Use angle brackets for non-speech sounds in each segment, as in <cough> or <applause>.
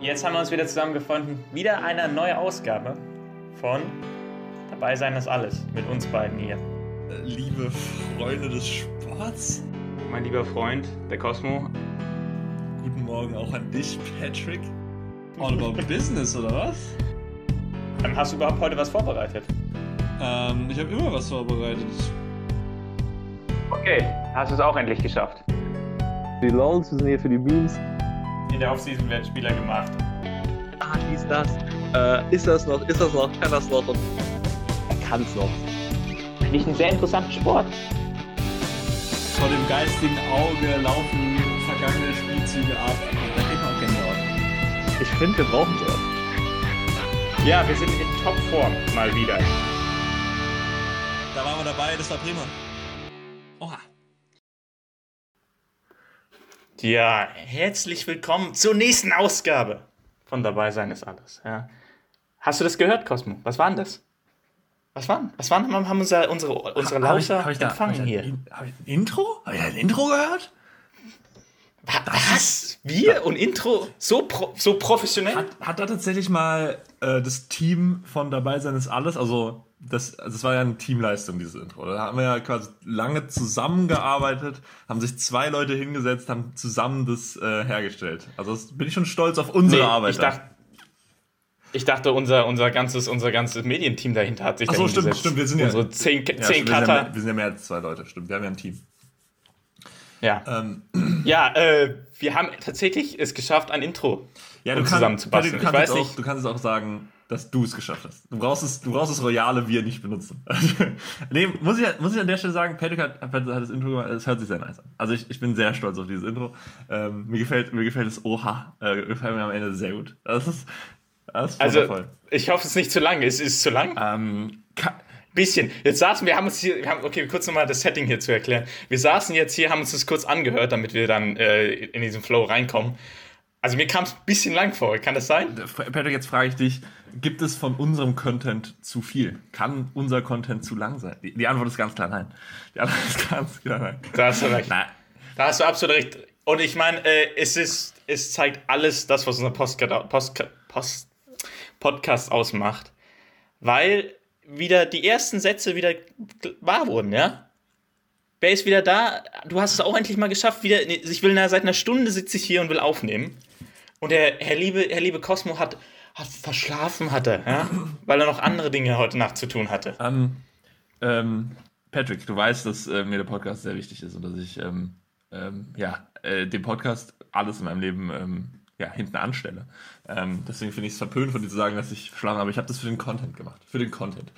Jetzt haben wir uns wieder zusammengefunden. Wieder eine neue Ausgabe von Dabei sein ist alles mit uns beiden hier. Liebe Freunde des Sports, Mein lieber Freund, der Cosmo. guten Morgen auch an dich, Patrick. All about <laughs> Business, oder was? Ähm, Hast du überhaupt heute was vorbereitet? Ähm, ich habe immer was vorbereitet. Okay, hast du es auch endlich geschafft. Die Loans, wir sind hier für die Beams. In der Offseason werden Spieler gemacht. Ah, dies, das. Äh, ist das noch, ist das noch, kann das noch und er kann's noch. Finde ich einen sehr interessanten Sport. Vor dem geistigen Auge laufen vergangene Spielzüge ab. Da kriegt man auch Gänsehaut. Ich finde, wir brauchen das. Ja, wir sind in Topform mal wieder. Da waren wir dabei, das war prima. Ja, herzlich willkommen zur nächsten Ausgabe von Dabei sein ist alles. Ja. Hast du das gehört, Cosmo? Was war denn das? Was war denn? Was waren, haben unser, unsere, unsere Lauscher empfangen hier? Habe ich ein Intro? Habe ich ein Intro gehört? Was? Wir und Intro so, pro, so professionell? Hat, hat da tatsächlich mal äh, das Team von Dabei sein ist alles, also das, also das war ja eine Teamleistung, dieses Intro. Da haben wir ja quasi lange zusammengearbeitet, haben sich zwei Leute hingesetzt, haben zusammen das äh, hergestellt. Also das bin ich schon stolz auf unsere Nee, Arbeit. ich, dachte, ich dachte, unser, unser, ganzes, unser ganzes Medienteam dahinter hat sich Ach so, stimmt, stimmt, wir sind ja- Unsere zehn, Ja, zehn stimmt, wir, sind ja mehr, wir sind ja mehr als zwei Leute, stimmt. Wir haben ja ein Team. Ja, Ähm, ja äh, wir haben tatsächlich es geschafft, ein Intro ja, du uns kannst, zusammenzubasteln. du, kannst auch, du kannst jetzt auch sagen, dass du es geschafft hast. Du brauchst es, du brauchst das royale Wir nicht benutzen. <laughs> nee, muss ich, muss ich an der Stelle sagen, Patrick hat, hat das Intro gemacht, es hört sich sehr nice an. Also ich, ich bin sehr stolz auf dieses Intro. Ähm, mir, gefällt, mir gefällt es Oha. Äh, gefällt mir am Ende sehr gut. Das ist, das ist also ich hoffe, es ist nicht zu lang. Es ist zu lang. Ähm, ka- Bisschen. Jetzt saßen wir, haben uns hier, wir haben, okay, kurz nochmal das Setting hier zu erklären. Wir saßen jetzt hier, haben uns das kurz angehört, damit wir dann äh, in diesen Flow reinkommen. Also mir kam es ein bisschen lang vor, kann das sein? Patrick, jetzt frage ich dich, gibt es von unserem Content zu viel? Kann unser Content zu lang sein? Die, die Antwort ist ganz klar nein. Die Antwort ist ganz klar nein. Da hast du recht. Nein. Da hast du absolut recht. Und ich meine, äh, es ist, es zeigt alles das, was unser Postka Postka Post Podcast ausmacht. Weil wieder die ersten Sätze wieder wahr wurden, ja? Wer ist wieder da? Du hast es auch endlich mal geschafft. Wieder, ich will seit einer Stunde sitze ich hier und will aufnehmen. Und der Herr liebe, Herr liebe Cosmo hat, hat verschlafen, hat er, ja? Weil er noch andere Dinge heute Nacht zu tun hatte. Ähm, ähm, Patrick, du weißt, dass äh, mir der Podcast sehr wichtig ist und dass ich ähm, ähm, ja, äh, dem Podcast alles in meinem Leben ähm, ja, hinten anstelle. Ähm, deswegen finde ich es verpönt von dir zu sagen, dass ich habe. Aber ich habe das für den Content gemacht. Für den Content.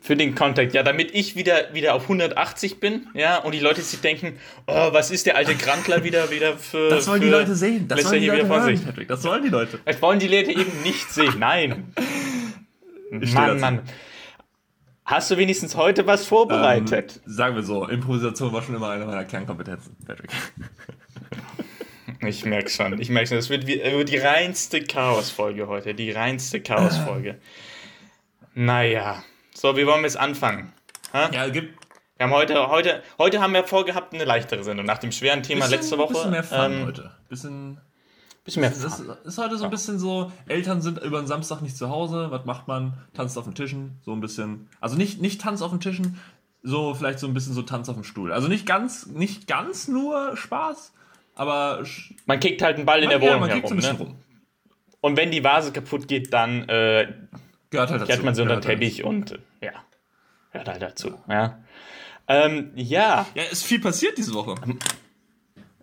Für den Contact, ja, damit ich wieder, wieder auf 180 bin, ja, und die Leute sich denken, oh, was ist der alte Grantler wieder, wieder für. Das wollen die für- Leute sehen. Das wollen die Leute hören, sich. Patrick. Das wollen die Leute. Das wollen die Leute eben nicht sehen. Nein. Mann. Mann. Hast du wenigstens heute was vorbereitet? Ähm, sagen wir so, Improvisation war schon immer eine meiner Kernkompetenzen, Patrick. <laughs> Ich merke schon. Ich merke schon. Das wird wie, äh, die reinste Chaosfolge heute. Die reinste Chaosfolge. Naja. So, wie wollen wir jetzt anfangen? Ha? Ja, gibt Wir haben heute, heute, heute haben wir vorgehabt, eine leichtere Sendung. Nach dem schweren Thema letzte Woche. Bisschen mehr Fun ähm, heute. Bisschen, Bisschen mehr das Fun. ist heute so ein bisschen so, Eltern sind über den Samstag nicht zu Hause, was macht man? Tanzt auf den Tischen, so ein bisschen. Also nicht, nicht Tanz auf den Tischen, so vielleicht so ein bisschen so Tanz auf dem Stuhl. Also nicht ganz, nicht ganz nur Spaß, aber Man kickt halt einen Ball in der ja, Wohnung man kriegt so herum. ein Ne? bisschen rum. Und wenn die Vase kaputt geht, dann äh, Gehört halt dazu. kehrt man sie unter den Gehört Teppich und äh, ja, hört halt dazu. Ja. Ähm, ja, dazu. Ja, ist viel passiert diese Woche.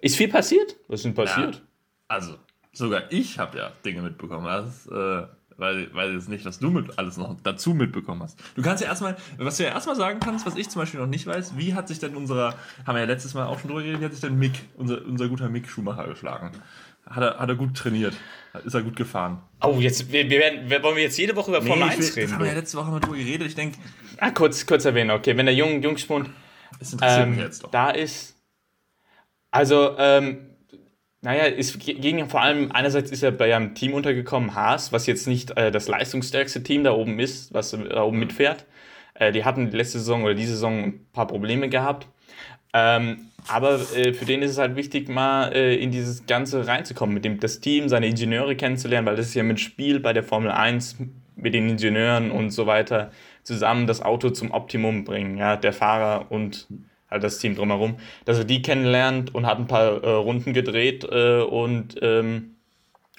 ist viel passiert? Was ist denn passiert? Also, sogar ich habe ja Dinge mitbekommen. Das, äh, weil, weil jetzt nicht, was du mit alles noch dazu mitbekommen hast. Du kannst ja erstmal, was du ja erstmal sagen kannst, was ich zum Beispiel noch nicht weiß, wie hat sich denn unserer, haben wir ja letztes Mal auch schon drüber geredet, wie hat sich denn Mick, unser, unser guter Mick Schumacher geschlagen? Hat er, hat er gut trainiert? Ist er gut gefahren? Oh, jetzt wir, wir werden, wir, wollen wir jetzt jede Woche über Formel ich 1 will, das reden? haben wir ja letzte Woche mal drüber geredet. Ich denke, Ah, kurz, kurz erwähnen, okay. Wenn der Jung, Jungspund es interessiert mich ähm, jetzt doch. da ist. Also, ähm, naja, es ge- ging ja vor allem, einerseits ist er bei einem Team untergekommen, Haas, was jetzt nicht äh, das leistungsstärkste Team da oben ist, was da oben mitfährt. Äh, die hatten letzte Saison oder diese Saison ein paar Probleme gehabt. Ähm, aber äh, für den ist es halt wichtig, mal äh, in dieses Ganze reinzukommen, mit dem das Team, seine Ingenieure kennenzulernen, weil das ist ja mit Spiel bei der Formel 1 mit den Ingenieuren und so weiter zusammen das Auto zum Optimum bringen, ja, der Fahrer und halt das Team drumherum, dass er die kennenlernt und hat ein paar äh, Runden gedreht äh, und ähm,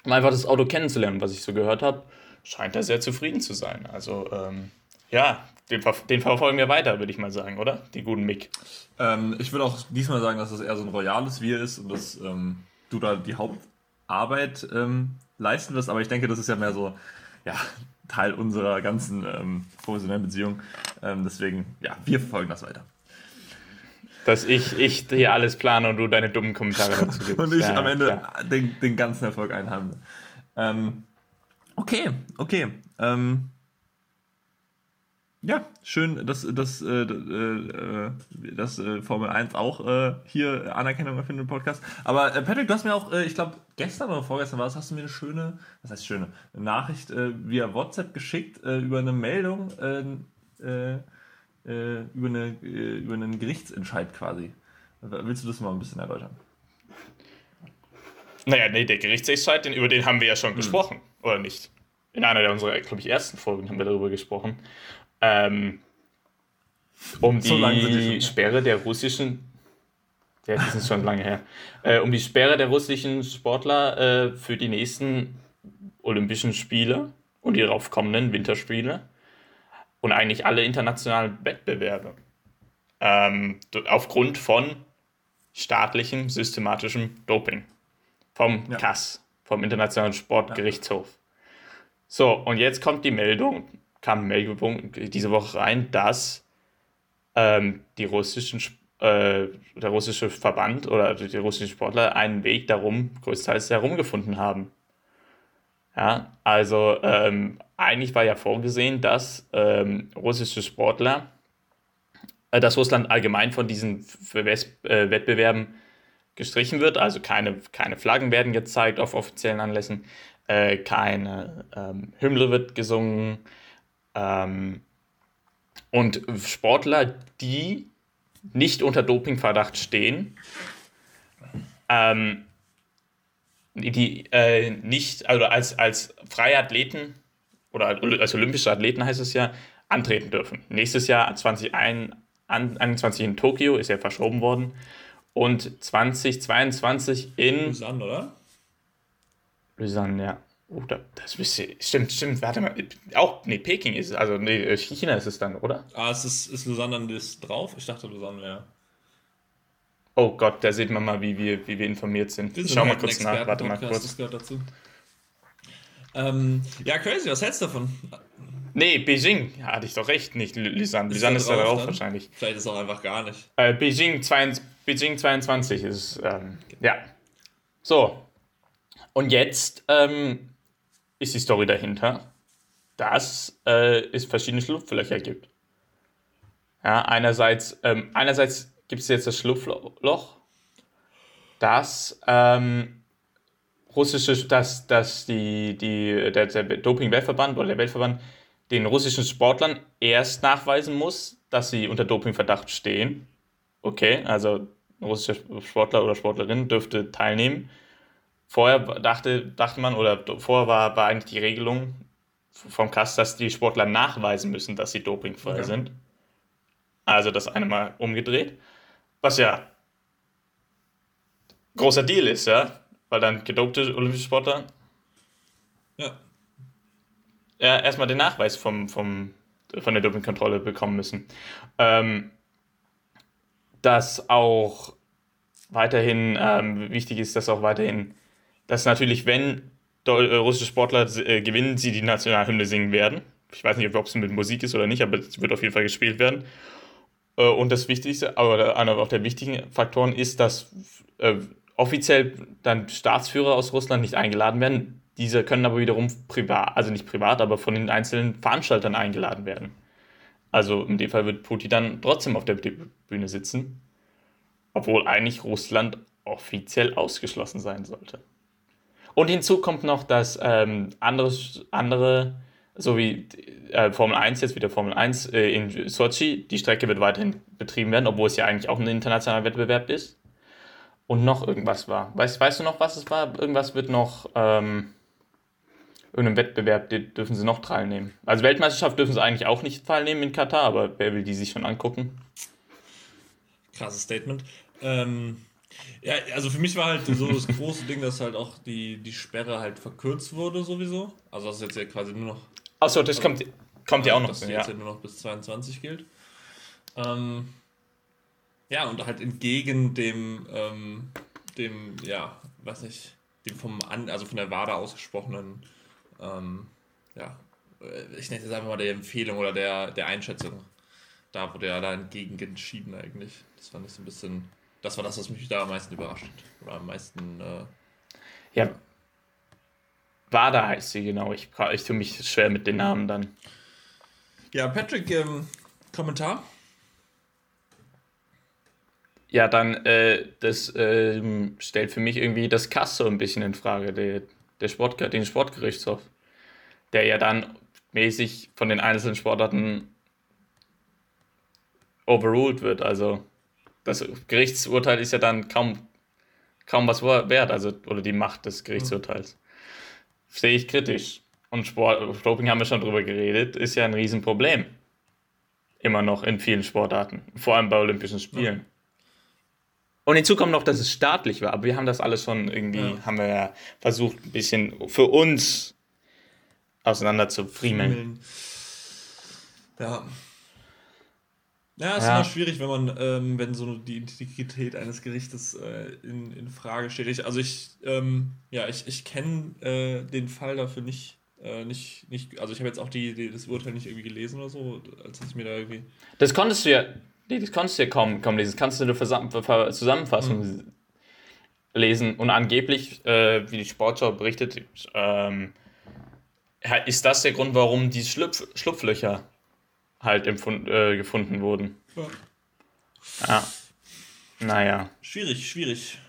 um einfach das Auto kennenzulernen, was ich so gehört habe, scheint er sehr zufrieden zu sein. Also ähm, ja, den, den, verfolgen wir weiter, würde ich mal sagen, oder? Die guten Mick. Ähm, ich würde auch diesmal sagen, dass das eher so ein royales Wir ist und dass ähm, du da die Hauptarbeit ähm, leisten wirst, aber ich denke, das ist ja mehr so, ja, Teil unserer ganzen ähm, professionellen Beziehung. Deswegen, ja, wir verfolgen das weiter. Dass ich, ich hier alles plane und du deine dummen Kommentare <laughs> dazu gibst. und ich ja, am Ende den, den, ganzen Erfolg einhandle. Ähm, okay, okay. Ähm, ja, schön, dass, dass, äh, äh, dass äh, Formel 1 auch äh, hier Anerkennung findet im Podcast. Aber äh, Patrick, du hast mir auch, äh, ich glaube, gestern oder vorgestern war es, hast du mir eine schöne, was heißt schöne, Nachricht via WhatsApp geschickt über eine Meldung, über, eine, über einen Gerichtsentscheid quasi. Willst du das mal ein bisschen erläutern? Naja, nee, der Gerichtsentscheid, den, über den haben wir ja schon hm. gesprochen, oder nicht? In einer der unserer, glaube ich, ersten Folgen haben wir darüber gesprochen. Ähm, um so die Sperre der russischen, ja, die sind schon lange her, äh, um die Sperre der russischen Sportler äh, für die nächsten Olympischen Spiele und die darauf kommenden Winterspiele und eigentlich alle internationalen Wettbewerbe. Ähm, aufgrund von staatlichem, systematischem Doping. Vom ja. CAS, vom Internationalen Sportgerichtshof. So, und jetzt kommt die Meldung, kam Meldung diese Woche rein, dass ähm, die russischen, äh, der russische Verband oder die russischen Sportler einen Weg darum größtenteils herumgefunden haben. Ja, also ähm, eigentlich war ja vorgesehen, dass ähm, russische Sportler, äh, dass Russland allgemein von diesen äh, Wettbewerben gestrichen wird, also keine, keine Flaggen werden gezeigt auf offiziellen Anlässen, äh, keine ähm, Hymne wird gesungen, ähm, und Sportler, die nicht unter Dopingverdacht stehen, ähm, die äh, nicht, also als, als freie Athleten oder als olympische Athleten heißt es ja, antreten dürfen. Nächstes Jahr 2021 in Tokio ist ja verschoben worden und 2022 in. Lausanne, oder? Lausanne, ja. Oh, das wisst Stimmt, stimmt. Warte mal. Auch, nee, Peking ist es. Also, nee, äh, China ist es dann, oder? Ah, es ist, ist Lausanne dann das drauf? Ich dachte, Lausanne wäre. Oh Gott, da sieht man mal, wie wir, wie wir informiert sind. Ich schau mal halt kurz nach. Warte mal kurz. Das gehört dazu. Ähm, ja, crazy. Was hältst du davon? Nee, Beijing. Ja, hatte ich doch recht. Nicht Lausanne. Lausanne ist da drauf, drauf wahrscheinlich. Vielleicht ist es auch einfach gar nicht. Äh, Beijing, 22, Beijing 22 ist, ähm, ja. So. Und jetzt, ähm, ist die Story dahinter, dass äh, es verschiedene Schlupflöcher gibt. Ja, einerseits, ähm, einerseits gibt es jetzt das Schlupfloch, dass ähm, russische, dass, dass die, die, der, der Doping-Weltverband oder der Weltverband den russischen Sportlern erst nachweisen muss, dass sie unter Dopingverdacht stehen. Okay, also ein russischer Sportler oder Sportlerin dürfte teilnehmen Vorher dachte, dachte man, oder vorher war, war eigentlich die Regelung vom Kass, dass die Sportler nachweisen müssen, dass sie dopingfrei okay. sind. Also das eine Mal umgedreht. Was ja großer Deal ist, ja. Weil dann gedopte olympische Sportler ja. ja erstmal den Nachweis vom, vom, von der Dopingkontrolle bekommen müssen. Ähm, dass auch weiterhin ähm, wichtig ist, dass auch weiterhin dass natürlich, wenn äh, russische Sportler äh, gewinnen, sie die Nationalhymne singen werden. Ich weiß nicht, ob es mit Musik ist oder nicht, aber es wird auf jeden Fall gespielt werden. Äh, und das Wichtigste, aber einer auch der wichtigen Faktoren ist, dass äh, offiziell dann Staatsführer aus Russland nicht eingeladen werden. Diese können aber wiederum privat, also nicht privat, aber von den einzelnen Veranstaltern eingeladen werden. Also in dem Fall wird Putin dann trotzdem auf der Bühne sitzen, obwohl eigentlich Russland offiziell ausgeschlossen sein sollte. Und hinzu kommt noch, dass ähm, andere, andere so wie äh, Formel 1 jetzt wieder Formel 1 äh, in Sochi, die Strecke wird weiterhin betrieben werden, obwohl es ja eigentlich auch ein internationaler Wettbewerb ist. Und noch irgendwas war. Weißt, weißt du noch, was es war? Irgendwas wird noch, ähm, irgendeinem Wettbewerb, die dürfen sie noch teilnehmen. Also Weltmeisterschaft dürfen sie eigentlich auch nicht teilnehmen in Katar, aber wer will die sich schon angucken? Krasses Statement. Ähm, ja, also für mich war halt so das große Ding, dass halt auch die, die Sperre halt verkürzt wurde sowieso. Also dass es jetzt ja quasi nur noch Achso, das kommt, kommt ja auch noch. dass Ja. jetzt ja nur noch bis 22 gilt. Ähm, ja, und halt entgegen dem, ähm, dem, ja, weiß nicht, dem vom An, also von der WADA ausgesprochenen, ähm, ja, äh, ich nenne es einfach mal der Empfehlung oder der, der Einschätzung. Da wurde ja da entgegen entschieden eigentlich. Das fand ich so ein bisschen, das war das, was mich da am meisten überrascht hat. Oder am meisten, äh, Ja. Wada heißt sie, genau. Ich, ich tue mich schwer mit den Namen dann. ja, Patrick, ähm, Kommentar? Ja, dann, äh, das ähm, stellt für mich irgendwie das Kass so ein bisschen in Frage, der, der Sport, den Sportgerichtshof. Der ja dann mäßig von den einzelnen Sportarten overruled wird. Also, das Gerichtsurteil ist ja dann kaum, kaum was wert, also, oder die Macht des Gerichtsurteils. Sehe ich kritisch. Und Sport, Doping haben wir schon drüber geredet, ist ja ein Riesenproblem. Immer noch in vielen Sportarten. Vor allem bei Olympischen Spielen. Und hinzu kommt noch, dass es staatlich war, aber wir haben das alles schon irgendwie, Ja. haben wir ja versucht, ein bisschen für uns auseinander zu friemeln. Ja. Ja, ist Ja. immer schwierig, wenn man, ähm, wenn so die Integrität eines Gerichtes äh, in, in Frage steht. Ich, also ich, ähm, ja, ich, ich kenne äh, den Fall dafür nicht, äh, nicht, nicht, also ich habe jetzt auch die, die, das Urteil nicht irgendwie gelesen oder so, als ich mir da irgendwie. Das konntest du ja, nee, das konntest du ja kaum, kaum lesen. Das kannst du Ver- Zusammenfassung lesen. Und angeblich, äh, wie die Sportschau berichtet, ähm, ist das der Grund, warum die Schlupf Schlupflöcher halt empfund, äh, gefunden wurden. Ja. Ja. Naja. Schwierig, schwierig.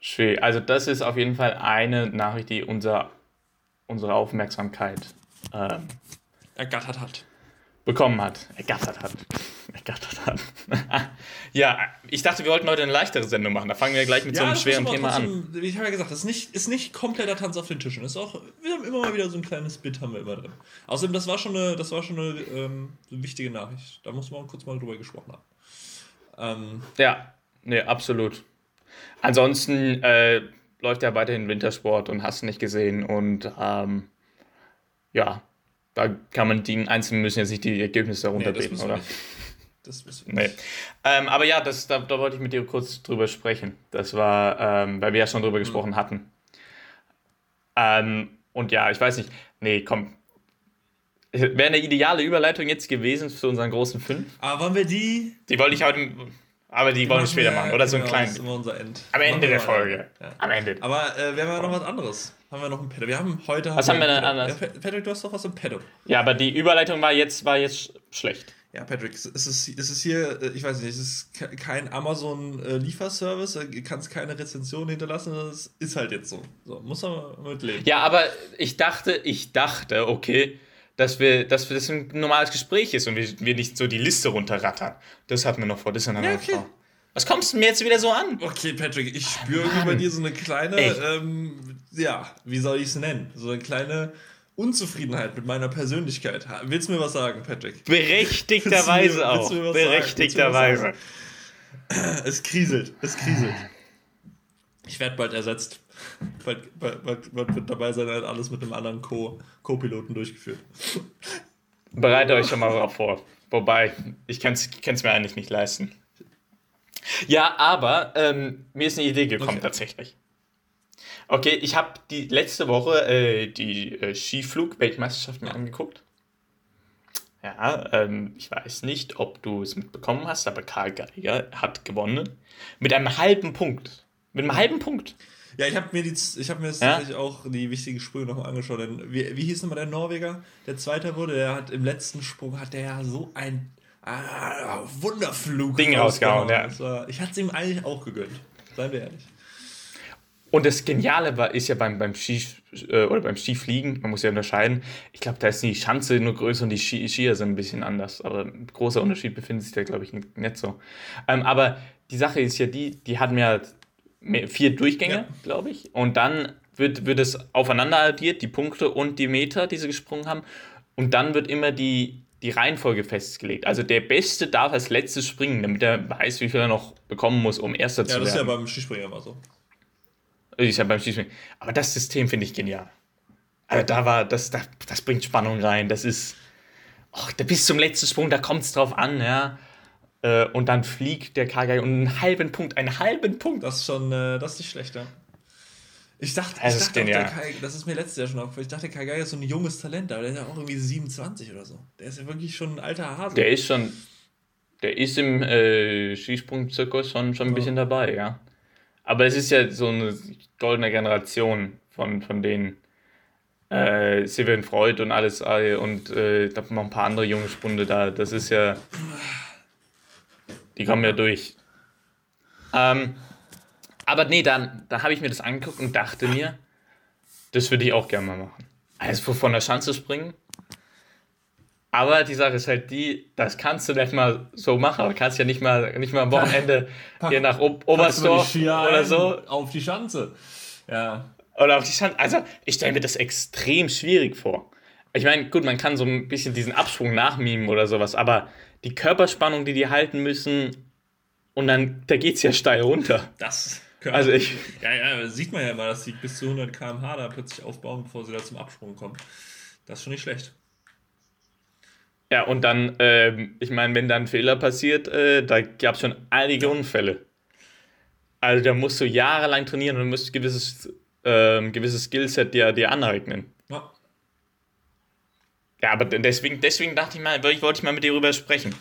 Schwierig. Also das ist auf jeden Fall eine Nachricht, die unser, unsere Aufmerksamkeit ähm, Ergattert hat. Bekommen hat. Ergattert hat. Ergattert hat. <laughs> ja, ich dachte, wir wollten heute eine leichtere Sendung machen. Da fangen wir gleich mit so einem das schweren Thema aber an. trotzdem- Ich habe ja gesagt, das ist nicht, ist nicht kompletter Tanz auf den Tischen. Ist auch, wir haben immer mal wieder so ein kleines Bit haben wir immer drin. Außerdem, das war schon eine, das war schon eine ähm, wichtige Nachricht. Da muss man kurz mal drüber gesprochen haben. Ähm, Ja, nee, absolut. Ansonsten äh, läuft ja weiterhin Wintersport und hast nicht gesehen. Und ähm, ja, da kann man die Einzelnen müssen jetzt nicht die Ergebnisse nee, runterbeten, wir oder? Das müssen wir Nee. nicht. Ähm, aber ja, das, da, da wollte ich mit dir kurz drüber sprechen. Das war, ähm, weil wir ja schon drüber gesprochen hatten. Ähm, und ja, ich weiß nicht, nee, komm. Wäre eine ideale Überleitung jetzt gewesen für unseren großen Fünf. Aber wollen wir die. Die wollte ich heute, aber die, wollen wir später machen. Oder so einen genau, kleinen. Das ist immer unser End. Am Ende der. Folge. Ja. Am Ende. Aber äh, wir haben ja noch was anderes. Haben wir noch ein Pedo? Wir haben heute. Was haben wir denn Ja, anders? Pa- Patrick, du hast doch was im Pedo. Ja, aber die Überleitung war jetzt, war jetzt schlecht. Ja, Patrick, es ist, es ist hier, äh, ich weiß nicht, es ist ke- kein Amazon-Lieferservice, da kannst keine Rezension hinterlassen, das ist halt jetzt so. So, muss man mit leben. Ja, aber ich dachte, ich dachte, okay, dass wir, dass wir das ein normales Gespräch ist und wir, wir nicht so die Liste runterrattern. Das hatten wir noch vor, das ist eine Ja, andere okay. Frau. Was kommst du mir jetzt wieder so an? Okay, Patrick, ich spüre irgendwie bei dir so eine kleine, ähm, ja, wie soll ich es nennen? So eine kleine Unzufriedenheit mit meiner Persönlichkeit. Willst du mir was sagen, Patrick? Berechtigterweise auch. Berechtigterweise. Es kriselt, es kriselt. Ich werde bald ersetzt. Bald, bald, bald, bald wird dabei sein, halt alles mit einem anderen Co- Co-Piloten durchgeführt. Bereite euch schon mal darauf vor. Wobei, ich kann es mir eigentlich nicht leisten. Ja, aber ähm, mir ist eine Idee gekommen Okay. tatsächlich. Okay, ich habe die letzte Woche äh, die äh, Skiflug-Weltmeisterschaft mir angeguckt. Ja, ähm, ich weiß nicht, ob du es mitbekommen hast, aber Karl Geiger hat gewonnen. Mit einem halben Punkt. Mit einem halben Punkt. Ja, ich habe mir, die, ich hab mir jetzt Ja? tatsächlich auch die wichtigen Sprünge nochmal angeschaut. Denn wie, wie hieß nochmal der Norweger, der Zweiter wurde? Der hat im letzten Sprung hat der ja so ein ah, Wunderflug Ding rausgehauen, ja. War, ich hatte es ihm eigentlich auch gegönnt. Seien wir ehrlich. Und das Geniale war, ist ja beim, beim, Ski, äh, oder beim Skifliegen, man muss ja unterscheiden, ich glaube, da ist die Schanze nur größer und die Ski, Skier sind ein bisschen anders. Aber ein großer Unterschied befindet sich da, glaube ich, nicht so. Ähm, aber die Sache ist ja die, die hatten ja vier Durchgänge, ja. glaube ich. Und dann wird, wird es aufeinander addiert, die Punkte und die Meter, die sie gesprungen haben. Und dann wird immer die, die Reihenfolge festgelegt. Also der Beste darf als letztes springen, damit er weiß, wie viel er noch bekommen muss, um Erster ja, zu werden. Ja, das ist ja beim Skispringen immer so. Ist ja beim Skispringen. Aber das System finde ich genial. Also da war, das, das, das bringt Spannung rein. Das ist, ach, bis zum letzten Sprung, da kommt es drauf an, ja. Äh, und dann fliegt der Kagai und einen halben Punkt, einen halben Punkt. Das ist schon, äh, das ist nicht schlecht, ja. Ich dachte, das, ich dachte ist, auch, Kai, das ist mir letztes Jahr schon aufgefallen. Ich dachte, Kagai ist so ein junges Talent, aber der ist ja auch irgendwie 27 oder so. Der ist ja wirklich schon ein alter Hase. Der ist schon, der ist im äh, Skisprungzirkus schon, schon ein ja. bisschen dabei, ja. Aber es ist ja so eine goldene Generation von, von denen. Äh, Steven Freud und alles äh, und äh, ich glaube noch ein paar andere junge Spunde da. Das ist ja. Die kommen ja durch. Ähm, aber nee, dann, dann habe ich mir das angeguckt und dachte mir, das würde ich auch gerne mal machen. Also von der Schanze springen. Aber die Sache ist halt die, das kannst du nicht mal so machen. Du kannst ja nicht mal, nicht mal am Wochenende <laughs> hier nach o Oberstdorf oder so. Auf die Schanze. Ja. Oder auf die Schanze. Also, ich stelle mir das extrem schwierig vor. Ich meine, gut, man kann so ein bisschen diesen Absprung nachmimen oder sowas, aber die Körperspannung, die die halten müssen, und dann, da geht es ja steil runter. Das also ich. Ja, ja, sieht man ja immer, dass sie bis zu 100 km/h da plötzlich aufbauen, bevor sie da zum Absprung kommen. Das ist schon nicht schlecht. Ja, und dann, ähm, ich meine, wenn da ein Fehler passiert, äh, da gab es schon einige Unfälle. Also da musst du jahrelang trainieren und musst ein gewisses, äh, gewisses Skillset dir, dir aneignen. Ja. Ja, aber deswegen, deswegen dachte ich mal, wollte ich mal mit dir darüber sprechen.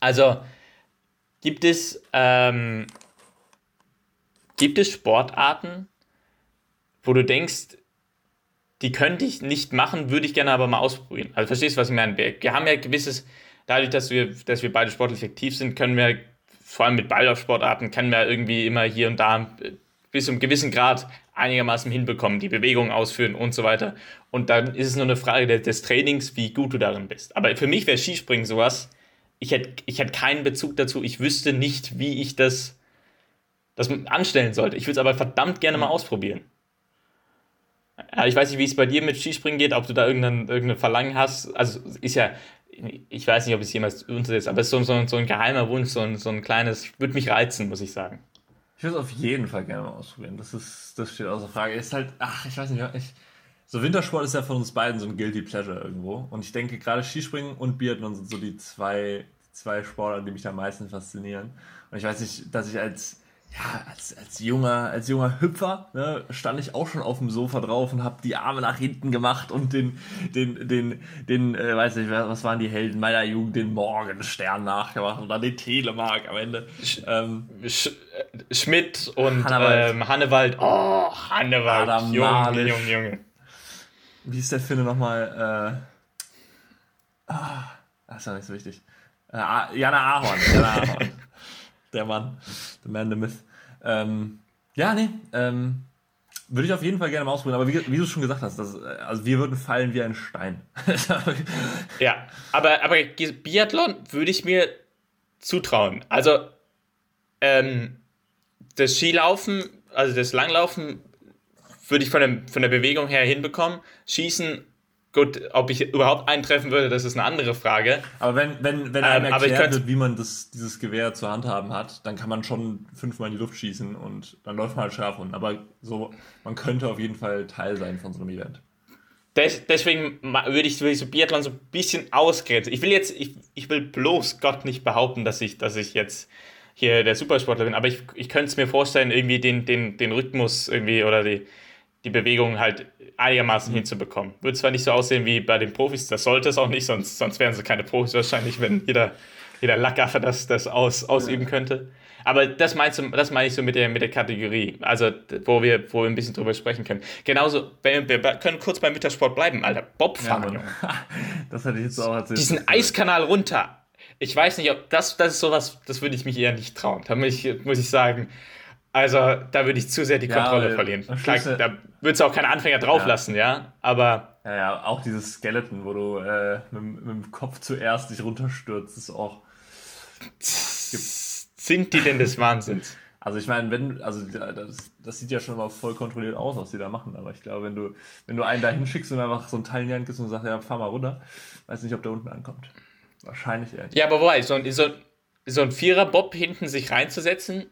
Also, gibt es ähm, Gibt es Sportarten, wo du denkst, die könnte ich nicht machen, würde ich gerne aber mal ausprobieren? Also verstehst du, was ich meine? Wir haben ja gewisses, dadurch, dass wir, dass wir beide sportlich aktiv sind, können wir, vor allem mit Ballsportarten, können wir irgendwie immer hier und da bis zu einem gewissen Grad einigermaßen hinbekommen, die Bewegungen ausführen und so weiter. Und dann ist es nur eine Frage des Trainings, wie gut du darin bist. Aber für mich wäre Skispringen sowas, ich hätte, ich hätte keinen Bezug dazu, ich wüsste nicht, wie ich das das anstellen sollte. Ich würde es aber verdammt gerne mal mhm. ausprobieren. Ja, ich weiß nicht, wie es bei dir mit Skispringen geht, ob du da irgendein, irgendein Verlangen hast. Also ist ja, ich weiß nicht, ob es jemals untersetzt, aber es ist so, so, so ein geheimer Wunsch, so ein, so ein kleines, würde mich reizen, muss ich sagen. Ich würde es auf jeden Fall gerne mal ausprobieren. Das, ist, das steht außer Frage. Ist halt, ach, ich weiß nicht, ich, so Wintersport ist ja von uns beiden so ein Guilty Pleasure irgendwo. Und ich denke, gerade Skispringen und Biathlon sind so die zwei, zwei Sportarten, die mich am meisten faszinieren. Und ich weiß nicht, dass ich als ja, als, als, junger, als junger Hüpfer ne, stand ich auch schon auf dem Sofa drauf und habe die Arme nach hinten gemacht und den, den, den, den äh, weiß nicht, was waren die Helden meiner Jugend, den Morgenstern nachgemacht und dann den Telemark am Ende. Ähm, Sch äh, Schmidt und Hannewald. Ähm, Hannewald. Oh, Hannewald. Adam Junge, Junge, Junge. Wie ist der Finde nochmal? Äh, ah, das ist ja nicht so wichtig. Äh, Jana Ahorn. Jana Ahorn. <laughs> der Mann, der Man, the Myth. Ähm, ja, nee, ähm, würde ich auf jeden Fall gerne mal ausprobieren, aber wie, wie du schon gesagt hast, das, also wir würden fallen wie ein Stein. <laughs> ja, aber, aber Biathlon würde ich mir zutrauen. Also, ähm, das Skilaufen, also das Langlaufen, würde ich von, dem, von der Bewegung her hinbekommen. Schießen Gut, ob ich überhaupt eintreffen würde, das ist eine andere Frage. Aber wenn, wenn, wenn einem ähm, erklärt wird, wie man das, dieses Gewehr zur Handhaben hat, dann kann man schon fünfmal in die Luft schießen und dann läuft man halt scharf und. Aber so, man könnte auf jeden Fall Teil sein von so einem Event. Des, deswegen würde ich, würde ich so Biathlon so ein bisschen ausgrenzen. Ich will jetzt, ich, ich will bloß Gott nicht behaupten, dass ich, dass ich jetzt hier der Supersportler bin, aber ich, ich könnte es mir vorstellen, irgendwie den, den, den Rhythmus irgendwie oder die, die Bewegung halt einigermaßen hinzubekommen. Würde zwar nicht so aussehen wie bei den Profis, das sollte es auch nicht, sonst, sonst wären sie keine Profis wahrscheinlich, wenn jeder, jeder Lackaffe das, das aus, ausüben könnte. Aber das meinst du, das meine ich so mit der, mit der Kategorie, also wo wir, wo wir ein bisschen drüber sprechen können. Genauso, wir, wir können kurz beim Wintersport bleiben, Alter. Bobfahren, ja, <laughs> Das hätte ich jetzt auch erzählt. Diesen Eiskanal runter. Ich weiß nicht, ob das, das ist sowas, das würde ich mich eher nicht trauen. Da muss ich, muss ich sagen, Also, da würde ich zu sehr die Ja, Kontrolle weil verlieren. Schluss- da würdest du auch keinen Anfänger drauflassen, ja. Aber Ja, ja, auch dieses Skeleton, wo du äh, mit, mit dem Kopf zuerst dich runterstürzt, ist auch. sind die denn des Wahnsinns? <laughs> Also ich meine, wenn, also ja, das, das sieht ja schon mal voll kontrolliert aus, was die da machen, aber ich glaube, wenn du, wenn du einen da hinschickst und einfach so ein Teil in die Hand gibst und sagst, ja, fahr mal runter, weiß nicht, ob der unten ankommt. Wahrscheinlich eher. Ja, aber wobei, so ein, so, so ein Vierer-Bob hinten sich reinzusetzen,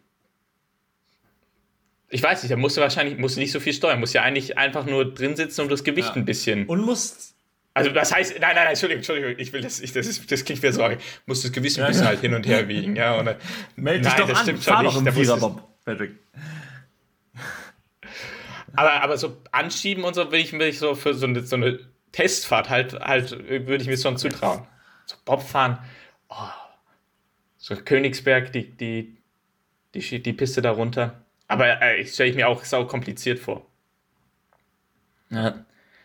ich weiß nicht, da musst du wahrscheinlich musst du nicht so viel steuern, musst ja eigentlich einfach nur drin sitzen und das Gewicht Ja. ein bisschen. Und musst. Also das heißt, nein, nein, nein, Entschuldigung, Entschuldigung, ich will das, ich, das, ist, das klingt wieder so, ich muss das Gewicht ein bisschen halt hin und her wiegen, ja. Und, Meld Nein, dich doch das an, stimmt fahr doch nicht, im es- Viererbob, Patrick. aber, aber so anschieben und so will ich mir so für so eine, so eine Testfahrt halt, halt würde ich mir schon zutrauen. So Bobfahren, oh, so Königsberg, die, die, die, die Piste da runter. Aber äh, ich stelle ich mir auch sau kompliziert vor. Ja.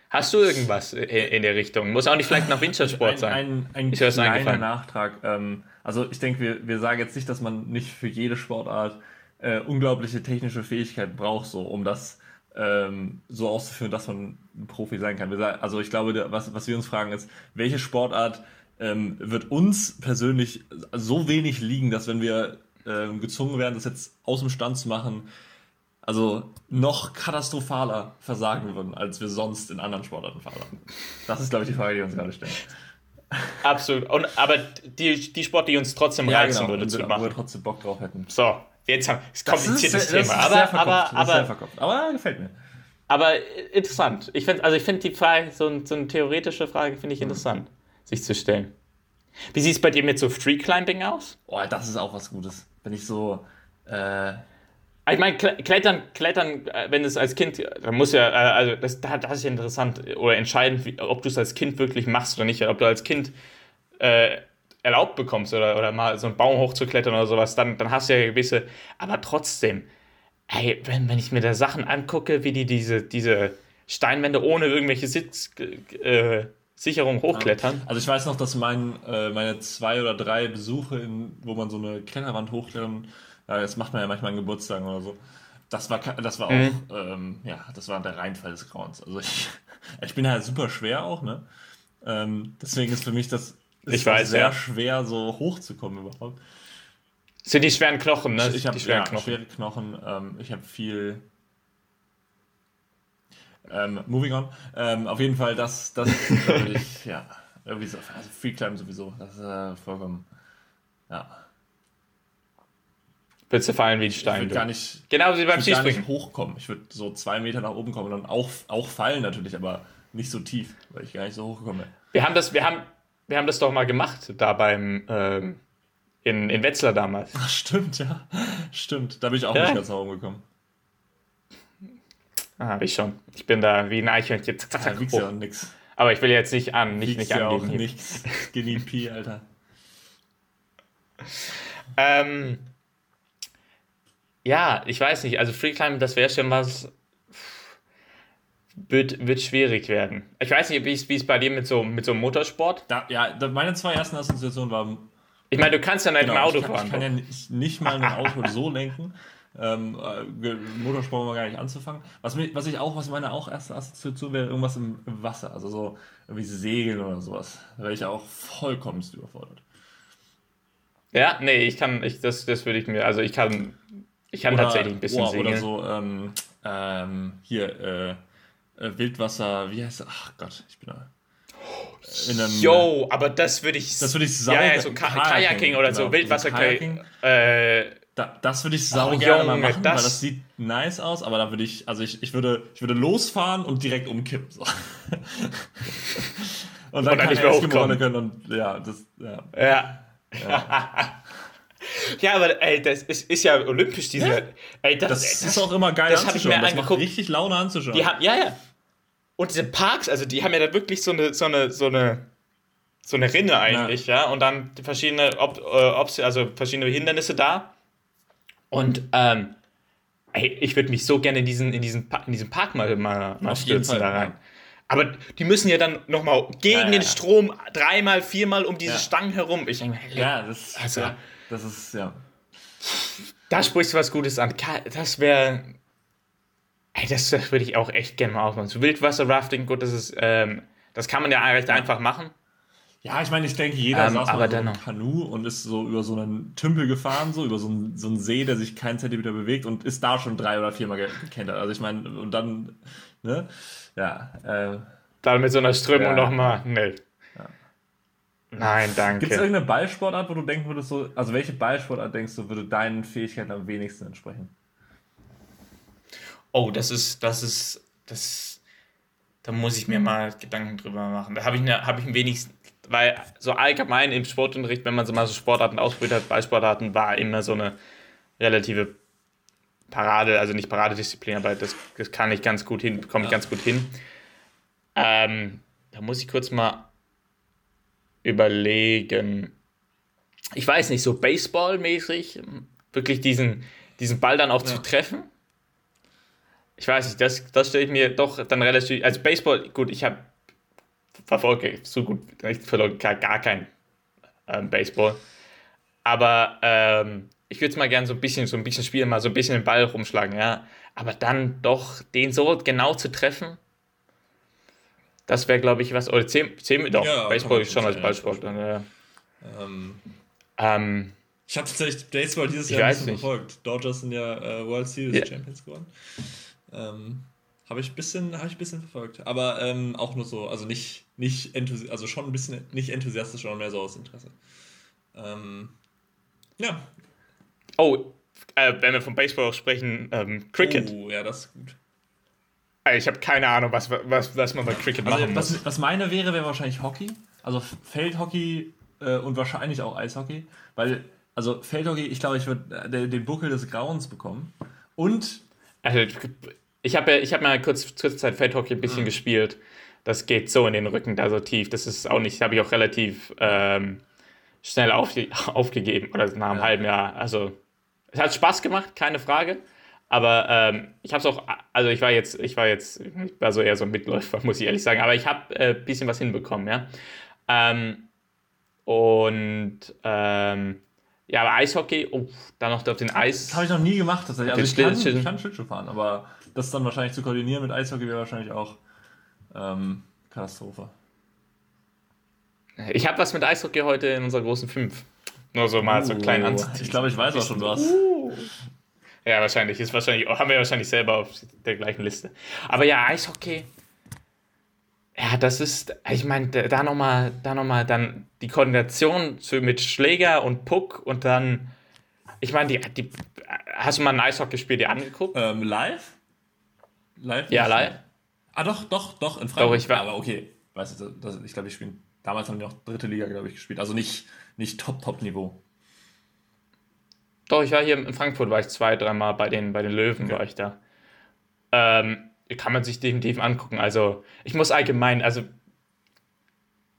Hast du irgendwas in der Richtung? Muss auch nicht vielleicht noch Wintersport ein, sein. Ein, ein was kleiner? Nachtrag. Ähm, also ich denke, wir, wir sagen jetzt nicht, dass man nicht für jede Sportart äh, unglaubliche technische Fähigkeit braucht, so um das ähm, so auszuführen, dass man ein Profi sein kann. Wir sagen, also ich glaube, was, was wir uns fragen ist, welche Sportart ähm, wird uns persönlich so wenig liegen, dass wenn wir ähm, gezwungen werden, das jetzt aus dem Stand zu machen, also noch katastrophaler versagen würden, als wir sonst in anderen Sportarten versagen. Das ist, glaube ich, die Frage, die wir uns gerade stellen. Absolut. Und, aber die, die Sport, die uns trotzdem reizen würde und zu wir- wo wir machen. trotzdem Bock drauf hätten. So, jetzt haben wir das kompliziertes Thema. aber, aber, das ist sehr aber, aber gefällt mir. aber interessant. Ich finde, also ich finde die Frage, so, ein, so eine theoretische Frage finde ich Mhm. interessant, sich zu stellen. Wie sieht es bei dir mit so Free Climbing aus? Oh, das ist auch was Gutes. Wenn ich so, äh, Ich meine, Kle- Klettern, Klettern, äh, wenn es als Kind, da muss ja, äh, also das, da- das ist ja interessant oder entscheidend, ob du es als Kind wirklich machst oder nicht, ob du als Kind äh, erlaubt bekommst oder, oder mal so einen Baum hochzuklettern oder sowas, dann, dann hast du ja gewisse, aber trotzdem, ey, wenn, wenn ich mir da Sachen angucke, wie die diese, diese Steinwände ohne irgendwelche Sitz, äh, Sicherung hochklettern, also ich weiß noch, dass mein, äh, meine zwei oder drei Besuche, in, wo man so eine Kletterwand hochklettern, ja, das macht man ja manchmal an Geburtstagen oder so. Das war, das war auch, Mhm. ähm, ja, das war der Reinfall des Grauens. Also ich, <laughs> ich bin halt super schwer auch, ne? Ähm, deswegen ist für mich das Ich weiß, sehr ja. schwer, so hochzukommen überhaupt. sind die schweren Knochen, ne? Ich habe ja, Knochen. schwere Knochen. Ähm, ich habe viel. Ähm, moving on. Ähm, auf jeden Fall, das, das da <laughs> würde ich, ja, irgendwie so, also Free Climb sowieso, das ist äh, vollkommen, ja. Willst du fallen wie die Ich Steine? würde gar nicht, Genau wie beim ich gar nicht hochkommen. Ich würde so zwei Meter nach oben kommen und dann auch, auch fallen natürlich, aber nicht so tief, weil ich gar nicht so hochkomme. Wir haben das, wir haben, wir haben das doch mal gemacht, da beim, ähm, in, in Wetzlar damals. Ach, stimmt, ja. Stimmt. Da bin ich auch Ja. nicht ganz nach oben gekommen. Ah, hab ich schon. Ich bin da wie ein Eichhörnchen. Zack, zack, zack, ja nix. Aber ich will jetzt nicht an, nicht, Wiegst nicht ja angeben. nichts. Skinny P, Alter. <laughs> Ähm, ja, ich weiß nicht. Also Freeclimb, das wäre schon was. Wird, wird schwierig werden. Ich weiß nicht, wie es bei dir mit so, mit so einem Motorsport. Da, ja, meine zwei ersten Assoziationen waren Ich meine, du kannst ja nicht Genau, im Auto ich kann, fahren. Ich kann ja nicht, nicht mal ein Auto so lenken. Ähm, äh, Motorsport mal gar nicht anzufangen. Was, mich, was ich auch, was meine auch erste Assoziation wäre, irgendwas im, Wasser, also so irgendwie Segeln oder sowas. Da wäre ich auch vollkommenst überfordert. ja, nee, ich kann, ich, das, das würde ich mir, also ich kann, ich kann Oder- tatsächlich ein bisschen oh, segeln. Oder so, ähm, ähm, hier, äh, äh, Wildwasser, wie heißt das? Ach Gott, ich bin da. In einem, Yo, aber das würde ich. Das würde ich Ja, sauber- ja, so Ka Kajaking, Kajaking oder so, genau. Wildwasser Kajaking. Äh, Da, das würde ich sau Oh, gerne mal machen, das- weil das sieht nice aus, aber da würde ich, also ich, ich würde, ich würde losfahren und direkt umkippen. So. <laughs> und dann Und kann Eskimo hochkommen. können und ja, das, ja. ja. <laughs> ja, aber ey, das ist, ist ja olympisch, diese. Ja. Ey, das, Das, das, ist auch immer geil das hab ich anzuschauen. mir das macht angeguckt. richtig Laune anzuschauen. Die haben, ja, ja. Und diese Parks, also die haben ja da wirklich so eine, so eine, so eine, so eine Rinne eigentlich, ja. Und dann verschiedene, ob, äh, also verschiedene Hindernisse da. Und ähm, ey, ich würde mich so gerne in diesen, in diesen, Pa- in diesen Park mal, mal, mal stürzen da rein. ja. Aber die müssen ja dann nochmal gegen Ja, ja, den. Strom dreimal, viermal um diese. Stangen herum. Ich denke, mir, ja, das, Also- das ist, ja. Da sprichst du was Gutes an. Das wäre. Ey, das, das würde ich auch echt gerne mal ausmachen. So Wildwasser-Rafting, gut, das ist. Ähm, das kann man ja recht einfach machen. Ja, ich meine, ich denke, jeder Ähm, saß aber mal so dennoch. Kanu und ist so über so einen Tümpel gefahren, so über so einen, so einen See, der sich keinen Zentimeter bewegt und ist da schon drei oder viermal ge- gekentert. Also ich meine, und dann, ne? Ja, äh, Dann mit so einer Strömung Ja. nochmal. Nee. Nein, danke. Gibt es irgendeine Ballsportart, wo du denken würdest, so, also welche Ballsportart denkst du, würde deinen Fähigkeiten am wenigsten entsprechen? Oh, das ist, das ist, das, da muss ich mir mal Gedanken drüber machen. Da habe ich, ne, hab ich am wenigsten, weil so allgemein im Sportunterricht, wenn man so mal so Sportarten ausprobiert hat, Ballsportarten, war immer so eine relative Parade, also nicht Paradedisziplin, aber das, das kann ich ganz gut hin, bekomme ich ganz gut hin. Ähm, da muss ich kurz mal überlegen. Ich weiß nicht, so Baseball-mäßig, wirklich diesen, diesen Ball dann auch zu treffen. Ich weiß nicht, das, das stelle ich mir doch dann relativ. Also Baseball, gut, ich habe verfolge so gut, ich verfolge gar, gar kein ähm, Baseball. Aber ähm, ich würde es mal gerne so ein bisschen, so ein bisschen spielen, mal so ein bisschen den Ball rumschlagen, ja. Aber dann doch den so genau zu treffen, das wäre, glaube ich, was. Oder zehn, zehn doch, Ja, Baseball ist schon als Ballsport. Dann, ja. Ähm, ähm, ich habe tatsächlich Baseball dieses Jahr weiß nicht so nicht. verfolgt. Dodgers sind ja äh, World Series Ja. Champions geworden. Ähm, habe ich ein bisschen, habe ich ein bisschen verfolgt. Aber ähm, auch nur so, also nicht, nicht enthusi also schon ein bisschen nicht enthusiastisch, sondern mehr so aus Interesse. Ähm, ja. oh, äh, wenn wir vom Baseball sprechen, ähm, Cricket. Oh, ja, das ist gut. Ich habe keine Ahnung, was, was, was man bei Cricket Also, machen muss. was, was meine wäre, wäre wahrscheinlich Hockey. Also Feldhockey äh, und wahrscheinlich auch Eishockey. Weil, also Feldhockey, ich glaube, ich würde äh, den Buckel des Grauens bekommen. Und Also, ich habe ja, ich habe mal kurz, kurze Zeit Feldhockey ein Mhm. bisschen gespielt. Das geht so in den Rücken da so tief. Das ist auch nicht, habe ich auch relativ ähm, schnell aufge <laughs> aufgegeben oder nach einem Ja. halben Jahr. Also, es hat Spaß gemacht, keine Frage. Aber ähm, ich habe es auch, also ich war jetzt, ich war jetzt, ich war so eher so ein Mitläufer, <laughs> muss ich ehrlich sagen. Aber ich habe ein äh, bisschen was hinbekommen, ja. Ähm, und ähm, ja, aber Eishockey, oh, dann noch auf den Eis. habe ich noch nie gemacht tatsächlich. Also ich kann, ich kann Schlittschuh fahren, aber das dann wahrscheinlich zu koordinieren mit Eishockey wäre wahrscheinlich auch ähm, Katastrophe. Ich habe was mit Eishockey heute in unserer großen 5. Nur so mal so klein anzuziehen. Ich glaube, ich weiß auch schon was. Ja, wahrscheinlich. Ist wahrscheinlich haben wir wahrscheinlich selber auf der gleichen Liste. Aber ja, Eishockey. Ja, das ist, ich meine, da nochmal, da noch mal dann die Koordination zu, mit Schläger und Puck und dann, ich meine, die, die, hast du mal ein Eishockeyspiel dir angeguckt? Ähm, live? Live? Ja, live. Ah, doch, doch, doch, in Freiburg. ich war- aber okay. Weißt du, das, ich glaube, ich spiele. Damals haben die noch dritte Liga, glaube ich, gespielt. Also nicht, nicht Top-Top-Niveau. Doch, ich war hier in Frankfurt, war ich zwei, dreimal bei den, bei den Löwen, war ich da. Ähm, kann man sich definitiv angucken. Also, ich muss allgemein, also,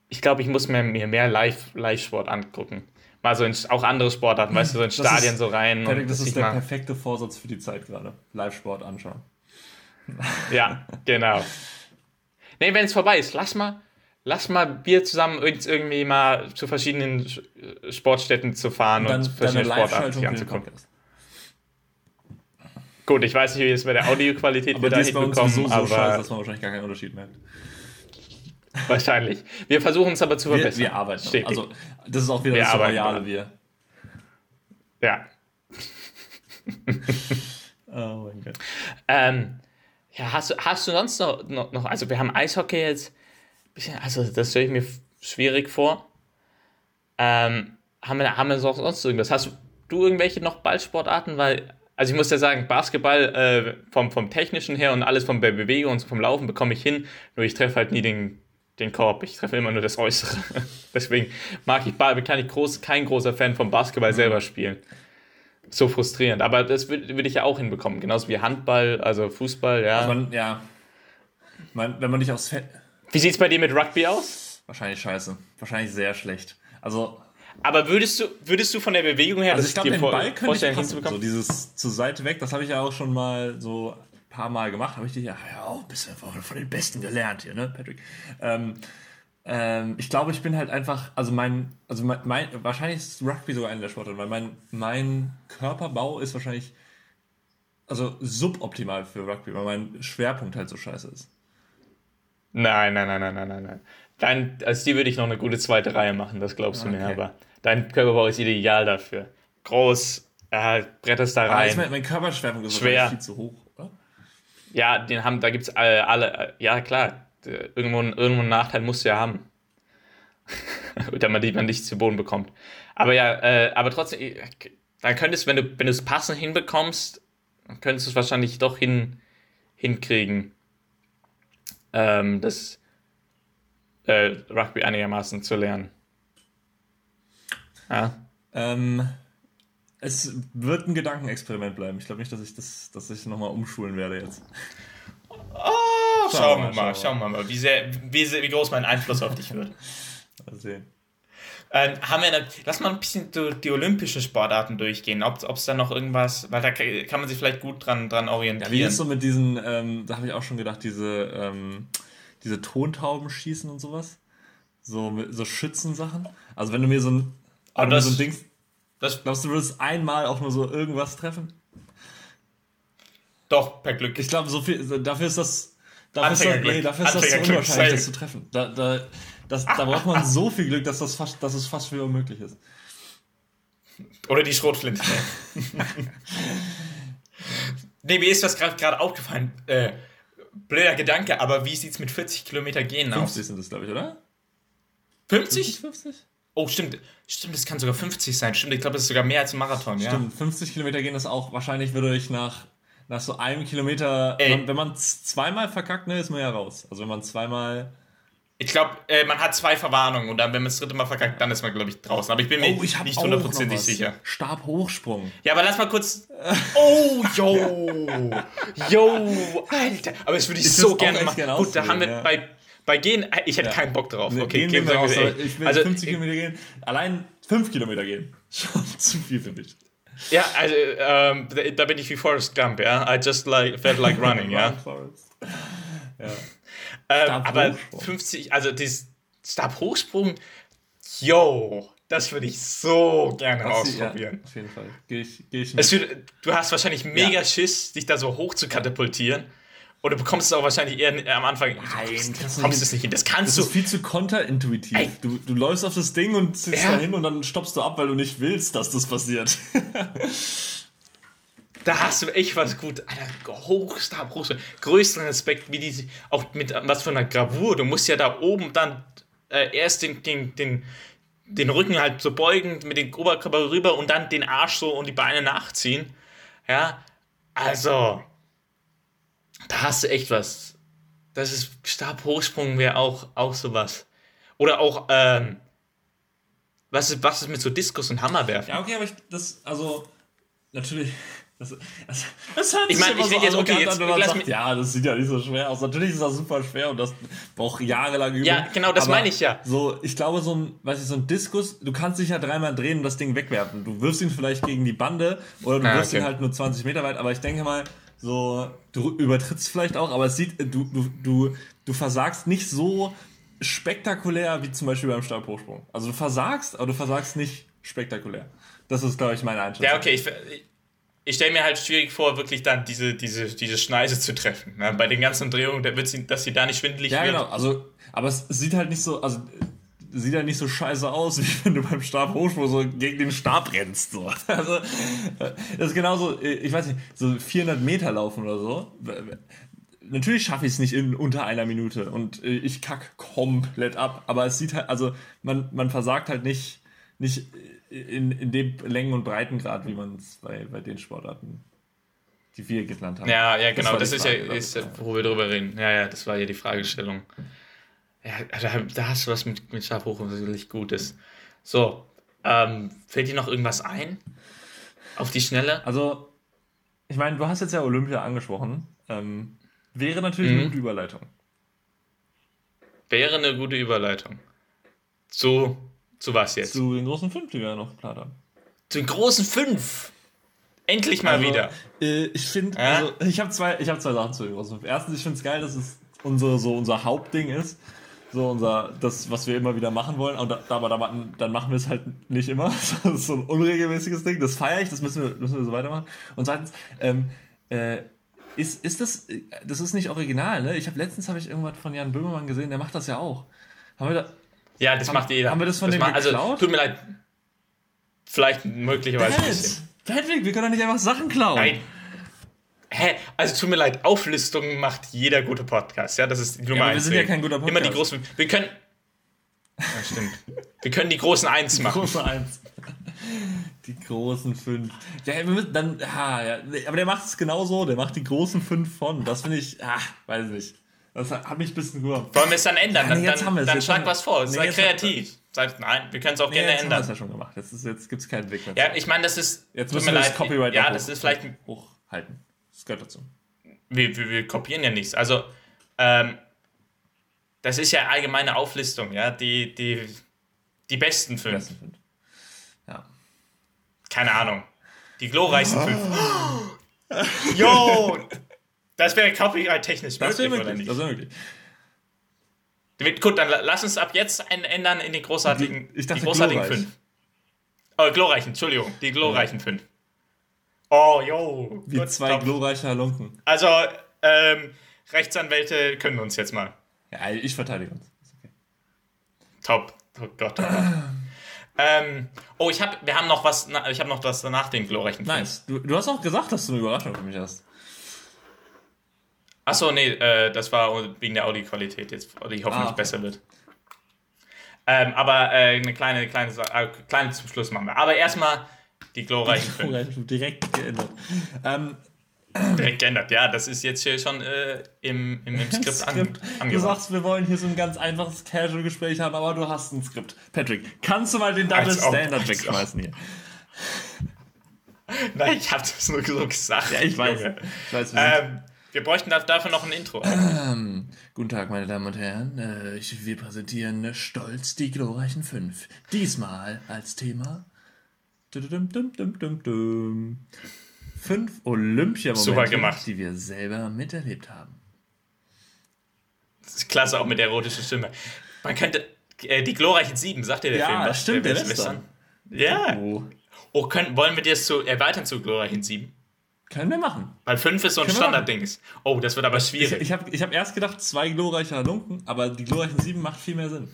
ich glaube, ich muss mir, mir mehr Live- Live-Sport angucken. Mal so in, auch andere Sportarten, weißt du, so in Das Stadien ist- so rein. Patrick, und das ist der mal, perfekte Vorsatz für die Zeit gerade. Live-Sport anschauen. Ja, genau. Nee, wenn es vorbei ist, lass mal, lass mal wir zusammen irgend- irgendwie mal zu verschiedenen Sch- Sportstätten zu fahren und, Dann verschiedene deine Sportarten anzugucken. Podcast. Gut, ich weiß nicht, wie es bei der Audioqualität wir uns hinbekommen, sowieso so aber scheiße, dass man wahrscheinlich gar keinen Unterschied merkt. wahrscheinlich. Wir versuchen es aber zu Wir, verbessern. wir arbeiten. Stetig. Also, das ist auch wieder Wir das royale. Wir. ja. <laughs> Oh mein Gott. Ähm, ja, hast du, hast du sonst noch, noch, noch, also wir haben Eishockey jetzt, bisschen, also das stelle ich mir schwierig vor. Ähm, haben wir, haben wir sonst irgendwas? Hast du irgendwelche noch Ballsportarten? Weil, also ich muss ja sagen, Basketball äh, vom, vom Technischen her und alles der Bewegung und vom Laufen bekomme ich hin, nur ich treffe halt nie den, den Korb, ich treffe immer nur das Äußere. <laughs> Deswegen mag ich Ball, kann ich groß, kein großer Fan vom Basketball selber spielen. So frustrierend, aber das würde würd ich ja auch hinbekommen, genauso wie Handball, also Fußball, ja. Man, ja. Man, wenn man nicht aufs Feld. Wie sieht es bei dir mit Rugby aus? Wahrscheinlich scheiße. Wahrscheinlich sehr schlecht. Also, Aber würdest du, würdest du von der Bewegung her also ich glaube, den vor- Ball könnte ich passen. So dieses zur Seite weg, das habe ich ja auch schon mal so ein paar Mal gemacht. Habe ich dir ja, ja auch ein bisschen von, von den Besten gelernt hier, ne, Patrick? Ähm, Ähm, ich glaube, ich bin halt einfach, also mein, also mein, mein wahrscheinlich ist Rugby sogar einer der Sportarten, weil mein, mein Körperbau ist wahrscheinlich, also suboptimal für Rugby, weil mein Schwerpunkt halt so scheiße ist. Nein, nein, nein, nein, nein, nein, nein. Dein, als die würde ich noch eine gute zweite Reihe machen, das glaubst du mir, Okay. aber dein Körperbau ist ideal dafür. Groß, äh, bretterst da rein. mein, mein Körperschwerpunkt ist Schwer. viel zu hoch, oder? Ja, den haben, da gibt's alle, alle äh, ja klar, äh, irgendwo, ein- irgendwo einen Nachteil musst du ja haben. <laughs> Damit man man nicht zu Boden bekommt. Aber ja, äh, aber trotzdem, äh, dann könntest, wenn du, wenn du es passend hinbekommst, dann könntest du es wahrscheinlich doch hin, hinkriegen, ähm, das äh, Rugby einigermaßen zu lernen. Ja. Ähm, es wird ein Gedankenexperiment bleiben. Ich glaube nicht, dass ich das, dass ich nochmal umschulen werde jetzt. Oh, schauen wir mal, schauen wir mal, wie, sehr, wie, wie groß mein Einfluss auf dich wird. <laughs> Mal sehen. Ähm, haben wir eine, lass mal ein bisschen die, olympischen Sportarten durchgehen, ob es da noch irgendwas, weil da ka- kann man sich vielleicht gut dran, dran Ja, orientieren. wie ist so mit diesen, ähm, da habe ich auch schon gedacht, diese, ähm, diese Tontauben schießen und sowas? So, so Schützensachen? Also wenn du mir so ein, Aber mir das- so ein Ding, das, glaubst du, du würdest einmal auch nur so irgendwas treffen? doch, per Glück. Ich glaube, so viel, dafür ist das, dafür ist das, nee, dafür ist das Anfängerglück, unwahrscheinlich, das zu treffen. Da, da, das, da braucht man so viel Glück, dass, das fast, dass es fast wieder unmöglich ist. Oder die Schrotflinte. nee, mir ist was gerade aufgefallen. Äh, blöder Gedanke, aber wie sieht's mit 40 Kilometer gehen 50 aus? sind das, glaube ich, oder? 50? 50? Oh, stimmt. Stimmt, das kann sogar 50 sein. Stimmt, ich glaube, das ist sogar mehr als ein Marathon, ja. Stimmt, 50 Kilometer gehen das auch. Wahrscheinlich würde ich nach, nach so einem Kilometer, Ey. wenn, man zweimal verkackt, ne, ist man ja raus. Also wenn man zweimal. Ich glaube, äh, man hat zwei Verwarnungen und dann, wenn man das dritte Mal verkackt, dann ist man, glaube ich, draußen. Aber ich bin mir Oh, ich nicht hundertprozentig sicher. Stabhochsprung. Ja, aber lass mal kurz. <laughs> Oh, yo! Yo! Alter! Aber das würde ich Ich so gerne machen. gerne Gut, da haben wir ja. bei, bei Gehen. Ich hätte Ja. keinen Bock drauf. Okay, gehen gehen wir raus, ich will Also, 50 Kilometer gehen. Allein 5 Kilometer gehen. <laughs> Schon zu viel für mich. Ja, also, ähm, da, bin ich wie Forrest Gump, ja. I just like, felt like running, <laughs> ja. <laughs> Ja. Ähm, aber 50, also dieses Stabhochsprung, yo, das würde ich so gerne Das ausprobieren. Ja, auf jeden Fall. Gehe ich, geh ich mit. wird, du hast wahrscheinlich mega Ja. Schiss, dich da so hoch zu katapultieren. Und du bekommst es auch wahrscheinlich eher am Anfang. Nein, du kommst, du nicht. es nicht hin. Das Das kannst ist du. viel zu konterintuitiv. Du, du läufst auf das Ding und sitzt Ja. da hin und dann stoppst du ab, weil du nicht willst, dass das passiert. Da hast du echt was gut. Alter, Hochstab, Hochstab. Größten Respekt, wie die auch mit was für einer Gravur. Du musst ja da oben dann äh, erst den, den, den, den Rücken halt so beugen, mit dem Oberkörper rüber und dann den Arsch so und die Beine nachziehen. Ja, also, da hast du echt was. Das ist Stabhochsprung wäre auch, auch sowas. Oder auch, ähm, was ist, was ist mit so Diskus und Hammerwerfen? Ja, okay, aber ich, das, also, natürlich, <laughs> das, das, das hört Ich sich mein, immer ich so jetzt- okay, jetzt an, wenn man lass sagt, mich- ja, das sieht ja nicht so schwer aus. Natürlich ist das super schwer und das braucht jahrelang Übung. Ja, genau, das meine ich ja. So, ich glaube, so ein, weiß ich, so ein Diskus, du kannst dich ja dreimal drehen und das Ding wegwerfen. Du wirfst ihn vielleicht gegen die Bande oder du Ah, wirfst okay. ihn halt nur 20 Meter weit, aber ich denke mal, so, du übertrittst vielleicht auch, aber es sieht, du, du, du, du versagst nicht so spektakulär wie zum Beispiel beim Stabhochsprung. Also du versagst, aber du versagst nicht spektakulär. Das ist, glaube ich, meine Einschätzung. Ja, okay, ich, ich stelle mir halt schwierig vor, wirklich dann diese, diese, diese Schneise zu treffen. Ne? Bei den ganzen Drehungen, da wird sie, dass sie da nicht schwindelig Ja, wird. genau. Also, aber es sieht halt nicht so, also sieht halt nicht so scheiße aus, <laughs> wie wenn du beim Stabhochsprung so gegen den Stab rennst. So. <laughs> Also, äh, das ist genauso, äh, ich weiß nicht, so 400 Meter laufen oder so. Natürlich schaffe ich es nicht in unter einer Minute und äh, ich kack komplett ab. Aber es sieht halt, also man, man versagt halt nicht, nicht in, in dem Längen- und Breitengrad, wie man es bei, bei den Sportarten, die wir genannt haben. Ja, ja, genau. Das, die ist Frage, ja, ist, ja, wo wir drüber reden. Ja, ja, das war ja die Fragestellung. Ja, da, da hast du was mit, mit Stabhoch, was wirklich Gutes. So, ähm, fällt dir noch irgendwas ein? Auf die Schnelle? Also, ich meine, du hast jetzt ja Olympia angesprochen. Ähm, wäre natürlich Mhm. eine gute Überleitung. Wäre eine gute Überleitung. Zu, zu was jetzt? Zu, Zu den großen fünf, die wir ja noch geplant haben. den großen fünf. Endlich mal Also, wieder. Äh, ich finde, Ja? also, ich habe zwei, ich hab zwei Sachen zu den großen fünf. Erstens, ich finde es geil, dass es unsere, so unser Hauptding ist. So unser, das, was wir immer wieder machen wollen. Und da, aber da, dann machen wir es halt nicht immer. <laughs> Das ist so ein unregelmäßiges Ding. Das feiere ich, das müssen wir, müssen wir so weitermachen. Und zweitens, ähm, äh, ist, ist das, das ist nicht original, ne? Ich habe letztens habe ich irgendwas von Jan Böhmermann gesehen, der macht das ja auch. Haben wir da, ja, das haben, macht jeder. Haben wir das von das dem macht, Also, tut mir leid. Vielleicht möglicherweise ein bisschen. Patrick, wir können doch nicht einfach Sachen klauen. Nein. Hä? Also tut mir leid, Auflistungen macht jeder gute Podcast. Ja, das ist die Nummer ja, Wir sind ja kein guter Podcast. Immer die großen. Wir können. Ja, stimmt. wir können die großen Eins machen. Die große Eins. Die großen fünf. Ja, wir müssen dann. Ah, ja. Aber der macht es genauso. Der macht die großen fünf von. Das finde ich. Ah, weiß nicht. Das hat mich ein bisschen nur. Wollen wir es dann ändern? Ja, nee, dann dann, dann schlag was vor. Nee, Sei kreativ. Sagt, nein, wir können es auch nee, gerne jetzt ändern. Haben wir es ja schon gemacht. Jetzt, jetzt gibt es keinen Weg mehr. Ja, ich meine, das ist. Jetzt müssen wir das Copyright Ja, das ist vielleicht. Hochhalten. Das gehört dazu. Wir, wir, wir kopieren ja nichts. Also, ähm, das ist ja allgemeine Auflistung, ja. Die, die, die besten fünf. Die besten fünf. Ja. Keine Ahnung. Die glorreichsten fünf. <gasps> Yo! Das wäre copyright-technisch möglich, das möglich, oder nicht? Das wäre möglich. Gut, dann lass uns ab jetzt ändern in die großartigen, die, die großartigen glorreich. fünf. Oh, glorreichen, Entschuldigung, die glorreichen ja. fünf. Oh, yo. Wie gut, zwei top. glorreiche Halunken. Also, ähm, Rechtsanwälte können uns jetzt mal. Ja, ich verteidige uns. Okay. Top. Oh Gott, oh Gott. ähm, oh, ich hab, wir haben noch was, ich habe noch das nach den glorreichen Nice. Du, du hast auch gesagt, dass du eine Überraschung für mich hast. Achso, nee, äh, das war wegen der Audioqualität jetzt, die hoffentlich ah, okay. besser wird. Ähm, aber äh, eine kleine, kleine, äh, kleine zum Schluss machen wir. Aber erstmal die glorreichen fünf. Direkt geändert. Ähm, Direkt geändert, ja, das ist jetzt hier schon äh, im, im, im Skript, <laughs> Skript. An, Du sagst, wir wollen hier so ein ganz einfaches Casual-Gespräch haben, aber du hast ein Skript. Patrick, kannst du mal den Double Standard wegschmeißen hier? <laughs> Nein, ich hab das nur so gesagt. Ja, ich weiß. Ich weiß ähm, wir bräuchten dafür noch ein Intro. Ähm, guten Tag, meine Damen und Herren. Äh, ich, wir präsentieren stolz die glorreichen fünf. Diesmal als Thema. Dum, dum, dum, fünf Olympia-Momente, die wir selber miterlebt haben. Das ist klasse, auch mit der erotischen Stimme. Man könnte. Äh, die glorreichen Sieben, sagt ihr der ja, Film? Ja, stimmt, der, Western. Ja. Oh, oh können, wollen wir das so erweitern zu glorreichen Sieben? Können wir machen. Weil 5 ist so ein Standardding. Oh, das wird aber schwierig. Ich, ich habe ich hab erst gedacht, zwei glorreiche Halunken, aber die glorreichen 7 macht viel mehr Sinn.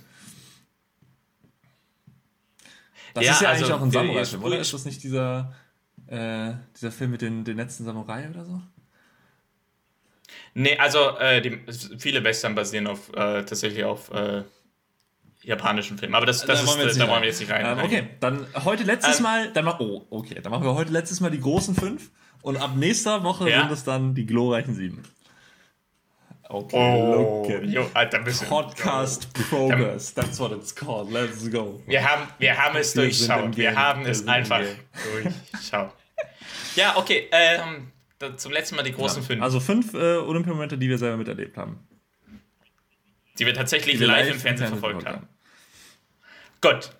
Das ja, ist ja also, eigentlich auch ein Samurai-Film, oder? Ist das nicht dieser, äh, dieser Film mit den, den letzten Samurai oder so? Nee, also äh, die, viele Western basieren auf, äh, tatsächlich auf äh, japanischen Filmen. Aber das, das da, ist, wollen da wollen wir jetzt nicht rein. Ähm, okay, dann heute letztes ähm, Mal, dann, oh, okay, dann machen wir heute letztes Mal die großen fünf. Und ab nächster Woche ja. sind es dann die glorreichen sieben. Okay, oh, look jo, Alter, bisschen. Podcast Progress, that's what it's called. Let's go. Wir haben, wir haben es wir durchschaut. Wir haben es einfach durchschaut. ja, okay. Ähm, zum letzten Mal die großen ja, fünf. Also fünf äh, Olympiamomente, die wir selber miterlebt haben. Die wir tatsächlich die wir live, live, im Fernsehen verfolgt haben. haben. Gut.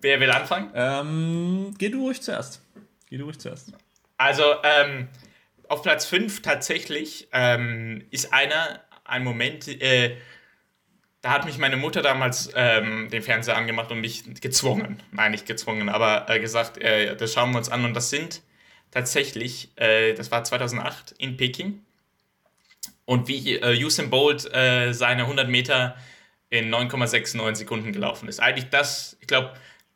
Wer will anfangen? Ähm, geh du ruhig zuerst. Geh du ruhig zuerst. Also, ähm, auf Platz 5 tatsächlich ähm, ist einer, ein Moment, äh, da hat mich meine Mutter damals ähm, den Fernseher angemacht und mich gezwungen, nein, nicht gezwungen, aber äh, gesagt, äh, das schauen wir uns an und das sind tatsächlich, äh, das war 2008 in Peking und wie äh, Usain Bolt äh, seine 100 Meter in 9,69 Sekunden gelaufen ist. Eigentlich das, ich glaube,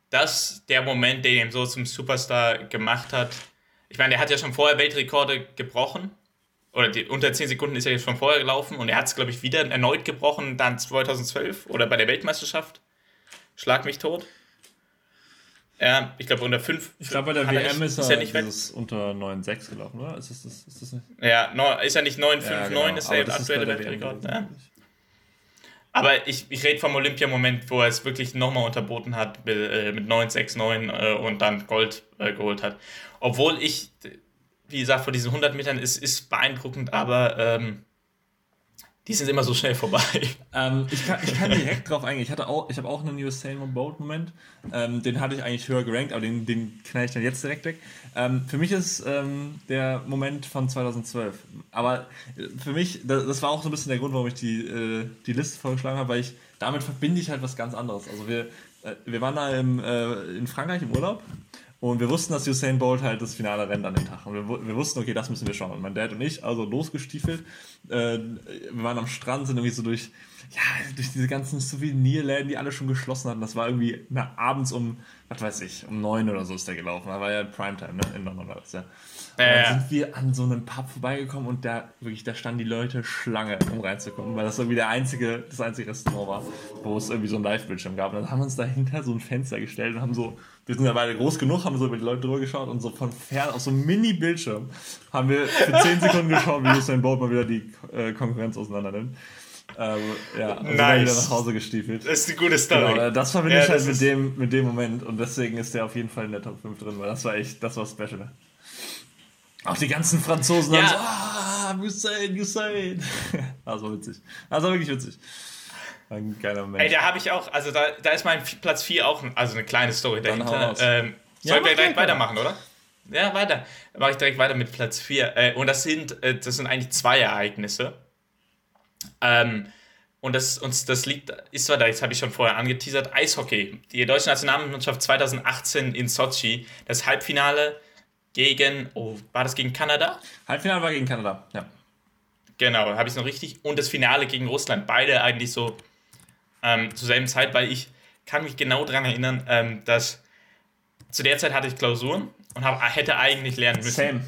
das der Moment, der ihn so zum Superstar gemacht hat, ich meine, er hat ja schon vorher Weltrekorde gebrochen. Oder die, unter 10 Sekunden ist er jetzt schon vorher gelaufen und er hat es, glaube ich, wieder erneut gebrochen, dann 2012 oder bei der Weltmeisterschaft. Schlag mich tot. Ja, ich glaube unter 5. Ich glaube, bei der WM ist, ist er nicht dieses unter 9,6 gelaufen, oder? Ist das, ist das nicht? Ja, no, ist er nicht 9,59, ja, genau. ist der aktuelle Weltrekord. Ja. Aber ich, ich rede vom Olympiamoment, wo er es wirklich nochmal unterboten hat mit, äh, mit 9,69 äh, und dann Gold äh, geholt hat. Obwohl ich, wie gesagt, vor diesen 100 Metern ist, ist beeindruckend, aber ähm, Die sind immer so schnell vorbei. Ähm, <laughs> ich, kann, ich kann direkt drauf eingehen. Ich hatte auch, ich habe auch einen Usain Bolt Moment. Ähm, den hatte ich eigentlich höher gerankt, aber den, den knall ich dann jetzt direkt weg. Ähm, für mich ist ähm, der Moment von 2012. Aber äh, für mich, das, das, war auch so ein bisschen der Grund, warum ich die, äh, die Liste vorgeschlagen habe, weil ich damit verbinde ich halt was ganz anderes. Also wir, äh, wir waren da im, äh, in Frankreich im Urlaub und wir wussten, dass Usain Bolt halt das Finale rennt an dem Tag. Und wir, wir wussten, okay, das müssen wir schauen. Und mein Dad und ich, also losgestiefelt. Äh, wir waren am Strand, sind irgendwie so durch, ja, durch diese ganzen Souvenirläden, die alle schon geschlossen hatten. Das war irgendwie na, abends um, was weiß ich, um neun oder so ist der gelaufen. Da war ja Primetime, ne? In London war das ja. Und dann sind wir an so einem Pub vorbeigekommen und da wirklich, da standen die Leute Schlange, um reinzukommen, weil das irgendwie der einzige, das einzige Restaurant war, wo es irgendwie so ein Live-Bildschirm gab. Und dann haben wir uns dahinter so ein Fenster gestellt und haben so, wir sind ja beide groß genug, haben so über die Leute drüber geschaut und so von fern auf so einem Mini-Bildschirm haben wir für 10 Sekunden geschaut, wie Usain Bolt mal wieder die äh, Konkurrenz auseinander nimmt. Ähm, ja, und nice. dann wieder nach Hause gestiefelt. Das ist eine gute Story. Genau, das verbinde ja, ich halt mit dem, mit dem Moment und deswegen ist der auf jeden Fall in der Top 5 drin, weil das war echt, das war special. Auch die ganzen Franzosen ja. haben so, ah, Usain, Usain. <laughs> Das war witzig. Das war wirklich witzig. Ein geiler Moment. Ey, da habe ich auch, also da, da ist mein Platz 4 auch also eine kleine Story dahinter. Ähm, ja, sollen wir direkt weitermachen, oder? Ja, weiter. Dann mache ich direkt weiter mit Platz 4. Äh, und das sind, äh, das sind eigentlich zwei Ereignisse. Ähm, und das, und das liegt, ist zwar da, jetzt habe ich schon vorher angeteasert, Eishockey. Die deutsche Nationalmannschaft 2018 in Sochi, das Halbfinale gegen, oh, war das gegen Kanada? Halbfinale war gegen Kanada, ja. Genau, habe ich es noch richtig. Und das Finale gegen Russland, beide eigentlich so ähm, zur selben Zeit, weil ich kann mich genau daran erinnern, ähm, dass zu der Zeit hatte ich Klausuren und hab, hätte eigentlich lernen müssen. Same.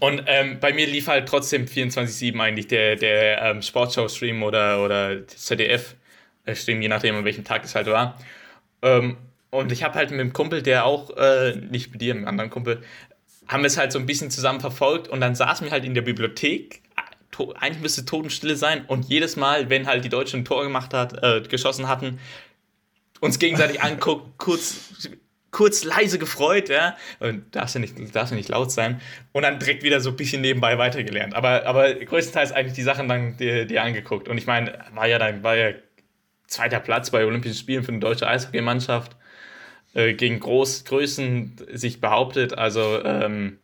und ähm, bei mir lief halt trotzdem 24-7 eigentlich der, der ähm, Sportshow-Stream oder, oder ZDF-Stream, je nachdem, an welchem Tag es halt war. Und ich habe halt mit dem Kumpel, der auch, äh, nicht mit dir, mit einem anderen Kumpel, haben wir es halt so ein bisschen zusammen verfolgt und dann saßen wir halt in der Bibliothek. Eigentlich müsste Totenstille sein und jedes Mal, wenn halt die Deutschen ein Tor gemacht hat, äh, geschossen hatten, uns gegenseitig anguckt, <laughs> kurz, kurz leise gefreut, ja, und darfst ja nicht, darfst ja nicht laut sein und dann direkt wieder so ein bisschen nebenbei weitergelernt. Aber, aber größtenteils eigentlich die Sachen dann dir, dir angeguckt. Und ich meine, war ja dann, war ja zweiter Platz bei Olympischen Spielen für eine deutsche Eishockeymannschaft. Äh, gegen Großgrößen sich behauptet. Also ähm,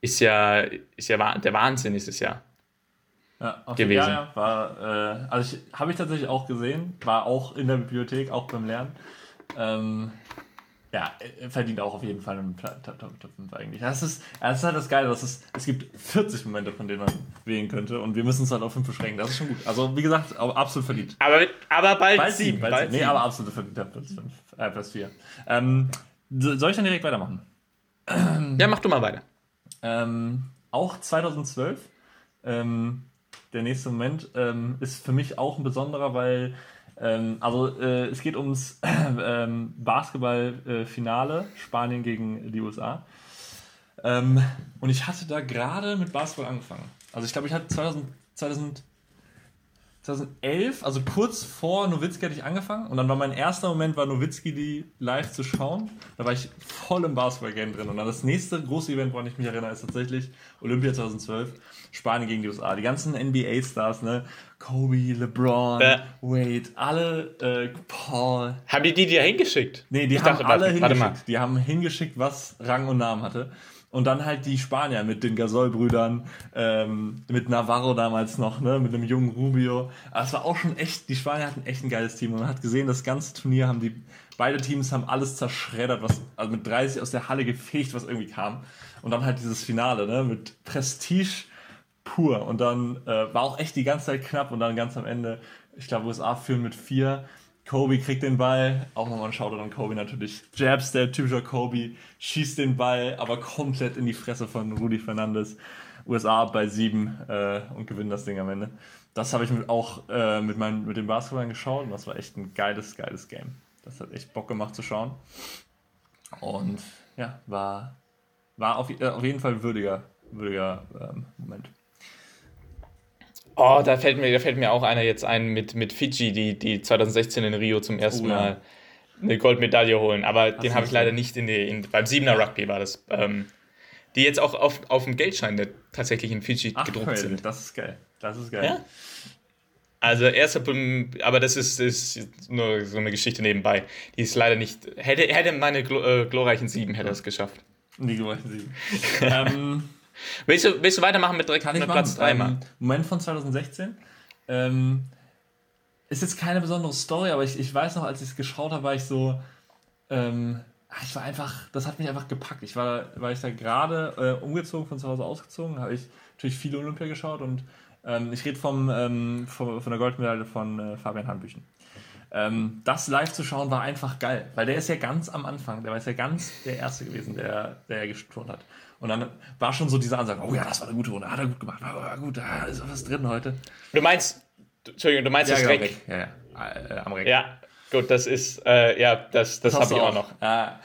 ist ja, ist ja der Wahnsinn ist es ja. Ja, gewesen. Ja, ja, war, äh, also habe ich tatsächlich auch gesehen, war auch in der Bibliothek, auch beim Lernen. Ähm, ja, verdient auch auf jeden Fall einen Top, Top, Top 5 eigentlich. Das ist, das ist halt das Geile, dass es, es gibt 40 Momente, von denen man wählen könnte und wir müssen es halt auf 5 beschränken. Das ist schon gut. Also, wie gesagt, absolut verdient. Aber, aber bald, bald 7. Bald, bald Nee, aber absolut verdient. Ja, Platz 5, äh, Platz 4. Ähm, soll ich dann direkt weitermachen? <clears throat> Ja, mach du mal weiter. Ähm, auch 2012, ähm, der nächste Moment, ähm, ist für mich auch ein besonderer, weil ähm, also äh, es geht ums <clears throat> äh, Basketballfinale Spanien gegen die USA. Ähm, und ich hatte da gerade mit Basketball angefangen. Also ich glaube, ich hatte 2000, 2000 2011, also kurz vor Nowitzki hatte ich angefangen und dann war mein erster Moment, war Nowitzki die live zu schauen. Da war ich voll im Basketball-Game drin. Und dann das nächste große Event, woran ich mich erinnere, ist tatsächlich Olympia 2012, Spanien gegen die USA. Die ganzen NBA-Stars, ne? Kobe, LeBron, äh. Wade, alle, äh, Paul. Haben die die dir hingeschickt? Nee, die ich haben dachte, alle warte, hingeschickt. Warte die haben hingeschickt, was Rang und Namen hatte. Und dann halt die Spanier mit den Gasol-Brüdern, ähm, mit Navarro damals noch, ne, mit dem jungen Rubio. Aber es war auch schon echt, die Spanier hatten echt ein geiles Team. Und man hat gesehen, das ganze Turnier haben die, beide Teams haben alles zerschreddert, was, also mit 30 aus der Halle gefegt, was irgendwie kam. Und dann halt dieses Finale, ne, mit Prestige pur. Und dann äh, war auch echt die ganze Zeit knapp und dann ganz am Ende, ich glaube, USA führen mit vier. Kobe kriegt den Ball, auch nochmal ein Shoutout an Kobe natürlich. Jabs, der typischer Kobe, schießt den Ball, aber komplett in die Fresse von Rudy Fernandes. USA bei sieben äh, und gewinnen das Ding am Ende. Das habe ich mit, auch äh, mit, meinen, mit den Basketballern geschaut und das war echt ein geiles, geiles Game. Das hat echt Bock gemacht zu schauen. Und ja, war, war auf, äh, auf jeden Fall ein würdiger, würdiger ähm, Moment. Oh, da fällt mir, da fällt mir auch einer jetzt ein mit, mit Fiji, die, die 2016 in Rio zum ersten oh, ja. Mal eine Goldmedaille holen. Aber Hast den habe ich leider nicht in die, in, beim Siebener Rugby war das. Ähm, die jetzt auch auf, auf dem Geldschein der tatsächlich in Fiji Ach, gedruckt crazy. sind. Das ist geil. Das ist geil. Ja? Also erster, aber das ist, ist nur so eine Geschichte nebenbei. Die ist leider nicht. Hätte, hätte meine äh, glorreichen Sieben hätte es geschafft. Die glorreichen Sieben. <laughs> ähm, willst, du, willst du weitermachen mit direkt kann mit? Platz 3 mal? Ähm, Moment von 2016. Ähm, ist jetzt keine besondere Story, aber ich, ich weiß noch, als ich es geschaut habe, war ich so. Ähm, ich war einfach, das hat mich einfach gepackt. Ich war, war ich da gerade äh, umgezogen, von zu Hause ausgezogen, habe ich natürlich viele Olympia geschaut und ähm, ich rede vom, ähm, vom, von der Goldmedaille von äh, Fabian Hanbüchen. Ähm, das live zu schauen war einfach geil, weil der ist ja ganz am Anfang, der war ja ganz der Erste gewesen, der, der gesturnt hat. Und dann war schon so diese Ansage, oh ja, das war eine gute Runde, hat er gut gemacht, war, gut, da ist was drin heute. Du meinst, Entschuldigung, du meinst Ja, das genau, Reck? Ja, ja, äh, am Reck. Ja, gut, das ist, äh, ja, das, das, habe ich du auch noch. Ja,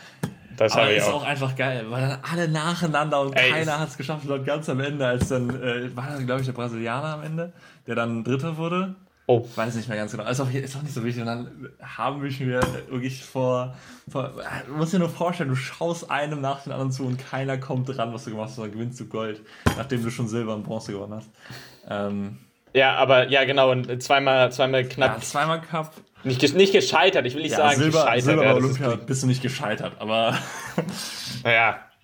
Das aber ich ist auch. auch einfach geil, weil dann alle nacheinander und Ey, keiner hat es geschafft. Und ganz am Ende, als dann, äh, war dann, glaube ich, der Brasilianer am Ende, der dann Dritter wurde. Oh. Weiß nicht mehr ganz genau. Ist auch, ist auch nicht so wichtig. Und dann haben wir schon wieder wirklich vor, vor. Du musst dir nur vorstellen, du schaust einem nach dem anderen zu und keiner kommt dran, was du gemacht hast, dann gewinnst du Gold, nachdem du schon Silber und Bronze gewonnen hast. Ähm, Ja, aber ja, genau, und zweimal, zweimal ja, knapp. zweimal Cup. Nicht, nicht gescheitert, ich will nicht Ja, sagen Silber, gescheitert. Silber ja, Olympia bist du nicht gescheitert, aber Naja. <laughs>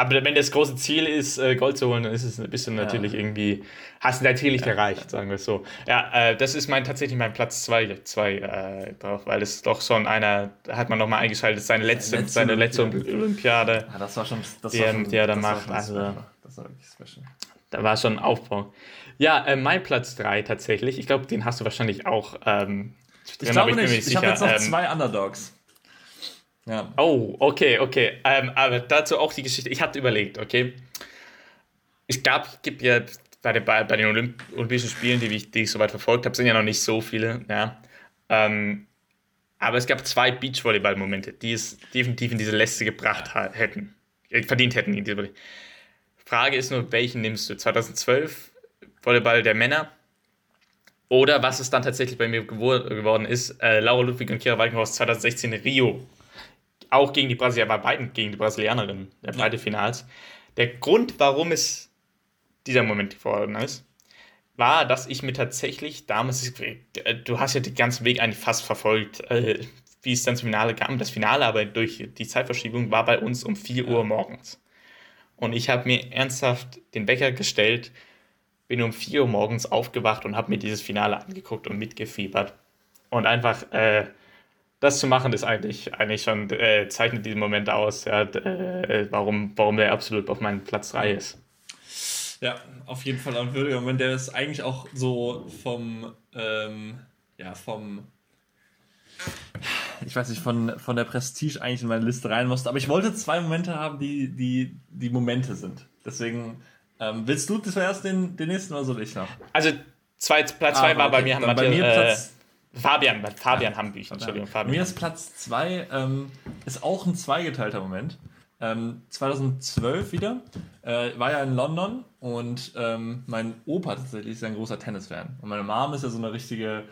Aber wenn das große Ziel ist, äh, Gold zu holen, dann ist es, bist du natürlich irgendwie, hast du natürlich erreicht, sagen wir es so. Ja, äh, das ist mein tatsächlich mein Platz 2 zwei, äh, drauf, weil es doch schon einer, da hat man nochmal eingeschaltet, seine letzte, letzte seine letzte Olympiade. Olympiade. ja, das war schon. Das Die war schon, die er da war macht, also-. Das war wirklich special. Da war schon ein Aufbau. Ja, äh, mein Platz 3 tatsächlich, ich glaube, den hast du wahrscheinlich auch. Ähm, Ich glaube mir nicht. Ich habe jetzt noch Ähm, zwei Underdogs. Ja. Oh, okay, okay. Ähm, aber dazu auch die Geschichte. Ich hatte überlegt, okay. Es gab, gibt ja bei den, bei, den Olymp Olympischen Spielen, die ich, die ich soweit verfolgt habe, sind ja noch nicht so viele, ja. Ähm, aber es gab zwei Beachvolleyball-Momente, die es definitiv in diese Liste gebracht hätten, äh, verdient hätten. In diese Frage ist nur, welchen nimmst du? 2012 Volleyball der Männer oder was es dann tatsächlich bei mir gewor geworden ist, äh, Laura Ludwig und Kira Walkenhorst 2016 Rio auch gegen die Brasilianer, bei beiden gegen die Brasilianerinnen, der beide Finals. Der Grund, warum es dieser Moment geworden ist, war, dass ich mir tatsächlich damals, äh, du hast ja den ganzen Weg eigentlich fast verfolgt, äh, wie es dann zum Finale kam. Das Finale aber durch die Zeitverschiebung war bei uns um 4 Uhr morgens. Und ich habe mir ernsthaft den Wecker gestellt, bin um 4 Uhr morgens aufgewacht und habe mir dieses Finale angeguckt und mitgefiebert. Und einfach äh, das zu machen, ist eigentlich, eigentlich schon, äh, zeichnet diesen Moment aus, ja, äh, warum, warum der absolut auf meinem Platz 3 ist. Ja, auf jeden Fall ein würdiger Moment. Der ist eigentlich auch so vom, ähm, ja, vom, ich weiß nicht, von, von der Prestige eigentlich in meine Liste rein musste. Aber ich wollte zwei Momente haben, die, die, die Momente sind. Deswegen, ähm, willst du zuerst den, den nächsten oder soll ich noch? Also zwei, Platz 2 Ah, war bei okay. mir, Dann Mathe, bei mir äh, Platz- Fabian, Fabian Hambüchen, Entschuldigung, Fabian. mir ist Platz 2, ähm, ist auch ein zweigeteilter Moment. Ähm, 2012 wieder, äh, war ja in London und ähm, mein Opa tatsächlich ist ja ein großer Tennisfan. Und meine Mom ist ja so eine richtige,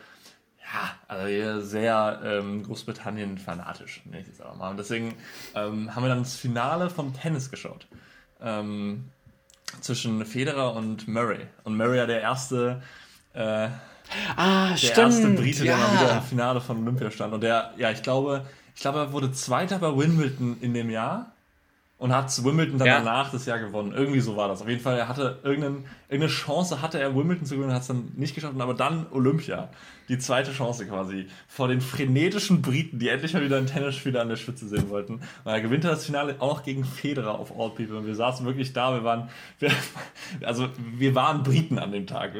ja, also sehr ähm, Großbritannien-fanatisch, nenne ich jetzt aber mal. Und deswegen ähm, haben wir dann das Finale vom Tennis geschaut. Ähm, zwischen Federer und Murray. Und Murray ja der erste äh, ah, der stimmt. erste Brite, der mal wieder ja. im Finale von Olympia stand. Und der, ja, ich glaube, ich glaube, er wurde Zweiter bei Wimbledon in dem Jahr und hat Wimbledon dann Ja. danach das Jahr gewonnen. Irgendwie so war das. Auf jeden Fall, er hatte irgendeine Chance, hatte er Wimbledon zu gewinnen, hat es dann nicht geschafft, aber dann Olympia. Die zweite Chance quasi. Vor den frenetischen Briten, die endlich mal wieder einen Tennisspieler an der Spitze sehen wollten. Und er gewinnt das Finale auch gegen Federer auf All People. Und wir saßen wirklich da, wir waren, wir, also wir waren Briten an dem Tag.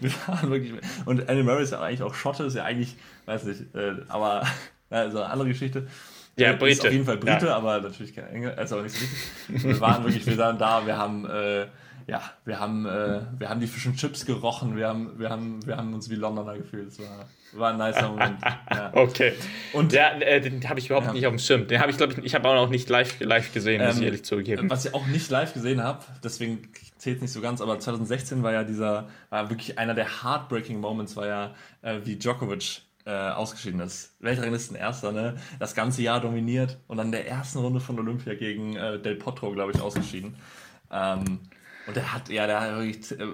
Wir, waren wirklich, und Andy Murray ist ja eigentlich auch Schotte, ist ja eigentlich, weiß nicht, äh, aber, also eine andere Geschichte. Ja, Ist Brite. auf jeden Fall Brite, Ja. aber natürlich kein Engel, also auch nicht so wichtig. Wir waren wirklich, wir waren da, wir haben, äh, ja, wir haben, äh, wir haben die Fish and Chips gerochen, wir haben, wir haben, wir haben uns wie Londoner gefühlt. Es war, war ein nicer Moment. <laughs> Ja. Okay. Und Ja, äh, den habe ich überhaupt Ja. nicht auf dem Schirm. Den habe ich, glaube ich, ich habe auch noch nicht live, live gesehen, muss ich Ähm, ehrlich zugeben. Was ich auch nicht live gesehen habe, deswegen zählt es nicht so ganz, aber 2016 war ja dieser, war wirklich einer der heartbreaking Moments, war ja, äh, wie Djokovic äh, ausgeschieden ist. Weltranglisten Erster, ne? Das ganze Jahr dominiert und dann in der ersten Runde von Olympia gegen äh, Del Potro, glaube ich, ausgeschieden. Ähm, und der hat, ja, der hat wirklich. Äh,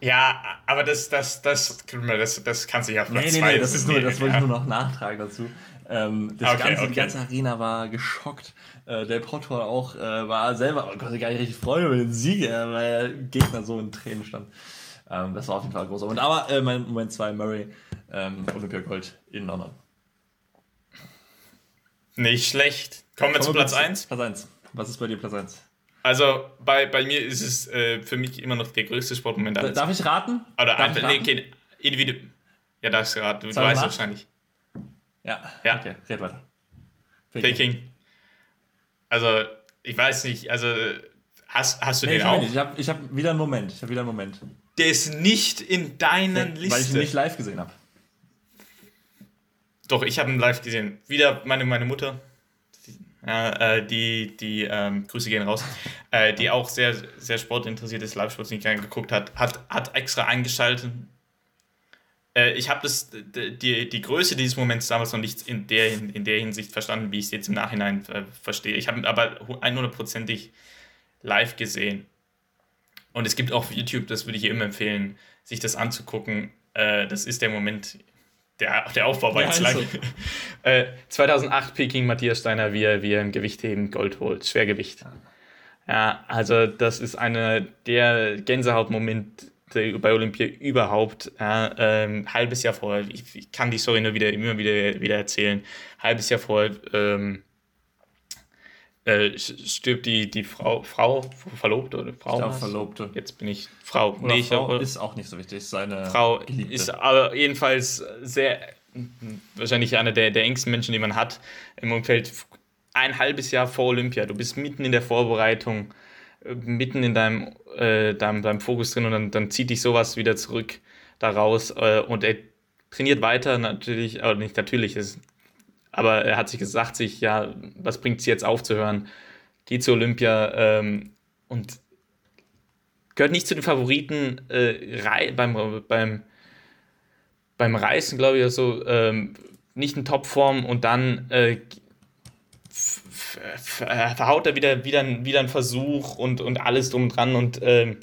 Ja, aber das, das, das, das, das kannst du ja auf nee, Platz nee, zwei nee, das ist nur, das wollte ich nur noch nachtragen dazu. Ähm, das Okay, ganze, okay. Die ganze Arena war geschockt. Äh, der Pottor auch äh, war selber, oh, konnte gar nicht richtig freuen über den Sieg, äh, weil der Gegner so in Tränen stand. Ähm, das war auf jeden Fall groß. Und aber äh, mein Moment 2, Murray, ähm, Olympiagold in London. Nicht schlecht. Kommen wir zu Platz 1. Platz 1. Was ist bei dir Platz 1? Also bei, bei mir ist es äh, für mich immer noch der größte Sportmoment aller Darf ich raten? Oder Darf einfach, ich nee, raten? okay, Individu. Ja, darfst du gerade. Du, weißt wahrscheinlich. Ja. Ja. Okay, red weiter. Peking. Also, ich weiß nicht, also hast, hast du Nee, den ich habe auch? ich hab, ich hab wieder einen Moment. Ich habe wieder einen Moment. Der ist nicht in deiner Nee, Liste. Weil ich ihn nicht live gesehen habe. Doch, ich habe ihn live gesehen. Wieder meine, meine Mutter. Ja, äh, die, die ähm, Grüße gehen raus, äh, die auch sehr, sehr sportinteressiert ist, Live-Sport nicht gerne geguckt hat, hat, hat extra eingeschaltet. Äh, ich habe das die, die Größe dieses Moments damals noch nicht in der, in der Hinsicht verstanden, wie ich es jetzt im Nachhinein äh, verstehe. Ich habe ihn aber 100%ig live gesehen. Und es gibt auch auf YouTube, das würde ich jedem empfehlen, sich das anzugucken. Äh, das ist der Moment, der, der Aufbau war Ja, jetzt lang. so. <laughs> äh, 2008 Peking Matthias Steiner, wie er, wie er im Gewichtheben Gold holt, Schwergewicht. Ja, also das ist einer der Gänsehautmomente bei Olympia überhaupt. Ja, ähm, halbes Jahr vorher, ich, ich kann die Story nur wieder immer wieder, wieder erzählen. Halbes Jahr vorher ähm, äh, stirbt die, die Frau, Frau, Verlobte oder Frau? Ich glaube? Verlobte. Jetzt bin ich Frau. Oder ich Frau glaub, ist auch nicht so wichtig. Seine Frau Geliebte. ist aber jedenfalls sehr, wahrscheinlich einer der, der engsten Menschen, die man hat im Umfeld. Ein halbes Jahr vor Olympia. Du bist mitten in der Vorbereitung, äh, mitten in deinem, äh, deinem, deinem Fokus drin und dann, dann zieht dich sowas wieder zurück daraus äh, und er trainiert weiter natürlich, aber nicht natürlich, ist, aber er hat sich gesagt, sich, ja, was bringt es jetzt aufzuhören? Geht zu Olympia ähm, und gehört nicht zu den Favoriten äh, beim, beim, beim Reißen, glaube ich, so ähm, nicht in Topform und dann äh, verhaut er wieder, wieder, wieder einen Versuch und, und alles drum und dran und ähm,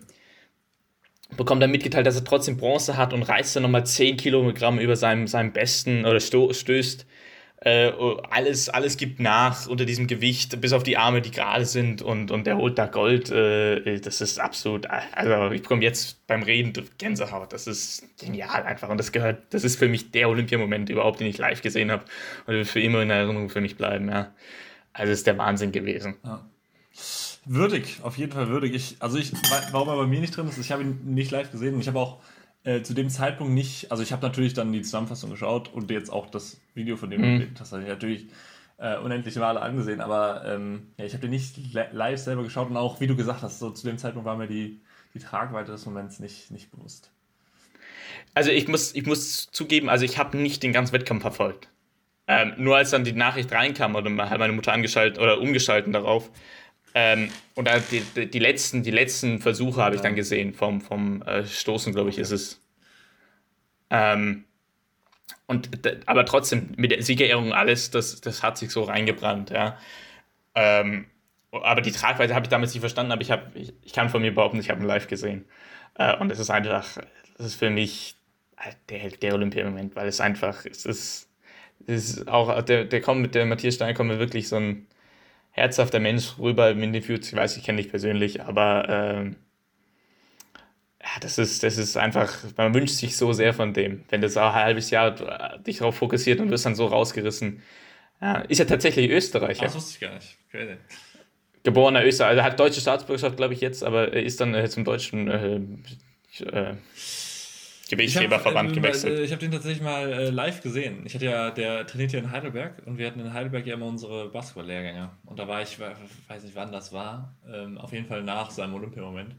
bekommt dann mitgeteilt, dass er trotzdem Bronze hat und reißt dann nochmal 10 Kilogramm über seinem, seinem Besten oder stößt. Äh, alles, alles gibt nach unter diesem Gewicht, bis auf die Arme, die gerade sind und, und der holt da Gold. Äh, das ist absolut, also ich bekomme jetzt beim Reden Gänsehaut. Das ist genial einfach und das gehört, das ist für mich der Olympiamoment überhaupt, den ich live gesehen habe und wird für immer in Erinnerung für mich bleiben. Ja. Also es ist der Wahnsinn gewesen. Würdig, auf jeden Fall würdig. Ich, also ich, wa- warum er bei mir nicht drin ist, ich habe ihn nicht live gesehen und ich habe auch äh, zu dem Zeitpunkt nicht, also ich habe natürlich dann die Zusammenfassung geschaut und jetzt auch das Video von dem, Mhm. das habe ich natürlich äh, unendliche Male angesehen, aber ähm, ja, ich habe den nicht li- live selber geschaut und auch, wie du gesagt hast, so zu dem Zeitpunkt war mir die, die Tragweite des Moments nicht, nicht bewusst. Also ich muss, ich muss zugeben, also ich habe nicht den ganzen Wettkampf verfolgt. Ähm, nur als dann die Nachricht reinkam oder hat meine Mutter angeschaltet oder umgeschalten darauf. Ähm, und da die, die, letzten, die letzten Versuche habe ich dann gesehen vom, vom äh, Stoßen, glaube ich, ist es. Ähm, und aber trotzdem, mit der Siegerehrung alles, das, das hat sich so reingebrannt, ja. Ähm, aber die Tragweite habe ich damals nicht verstanden, aber ich, hab, ich, ich kann von mir behaupten, ich habe ihn live gesehen. Äh, und es ist einfach, das ist für mich äh, der, der Olympiamoment, weil es einfach, es ist, es ist auch, der, der kommt mit der Matthias Stein kommt mir wirklich so ein herzhafter Mensch rüber den Fuß. Ich weiß, ich kenne dich persönlich, aber ähm, ja, das ist, das ist einfach, man wünscht sich so sehr von dem, wenn das ein halbes Jahr dich darauf fokussiert und wirst dann so rausgerissen. Ja, ist ja tatsächlich Österreicher. das wusste ich gar nicht. Crazy. Geborener Österreicher. Also er hat deutsche Staatsbürgerschaft, glaube ich, jetzt, aber er ist dann äh, zum deutschen äh, äh, Gewichtheberverband äh, gewechselt. äh, Ich habe den tatsächlich mal äh, live gesehen. Ich hatte ja, der trainiert ja in Heidelberg und wir hatten in Heidelberg ja immer unsere Basketballlehrgänge. Und da war ich, we- weiß nicht wann das war, ähm, auf jeden Fall nach seinem Olympiamoment,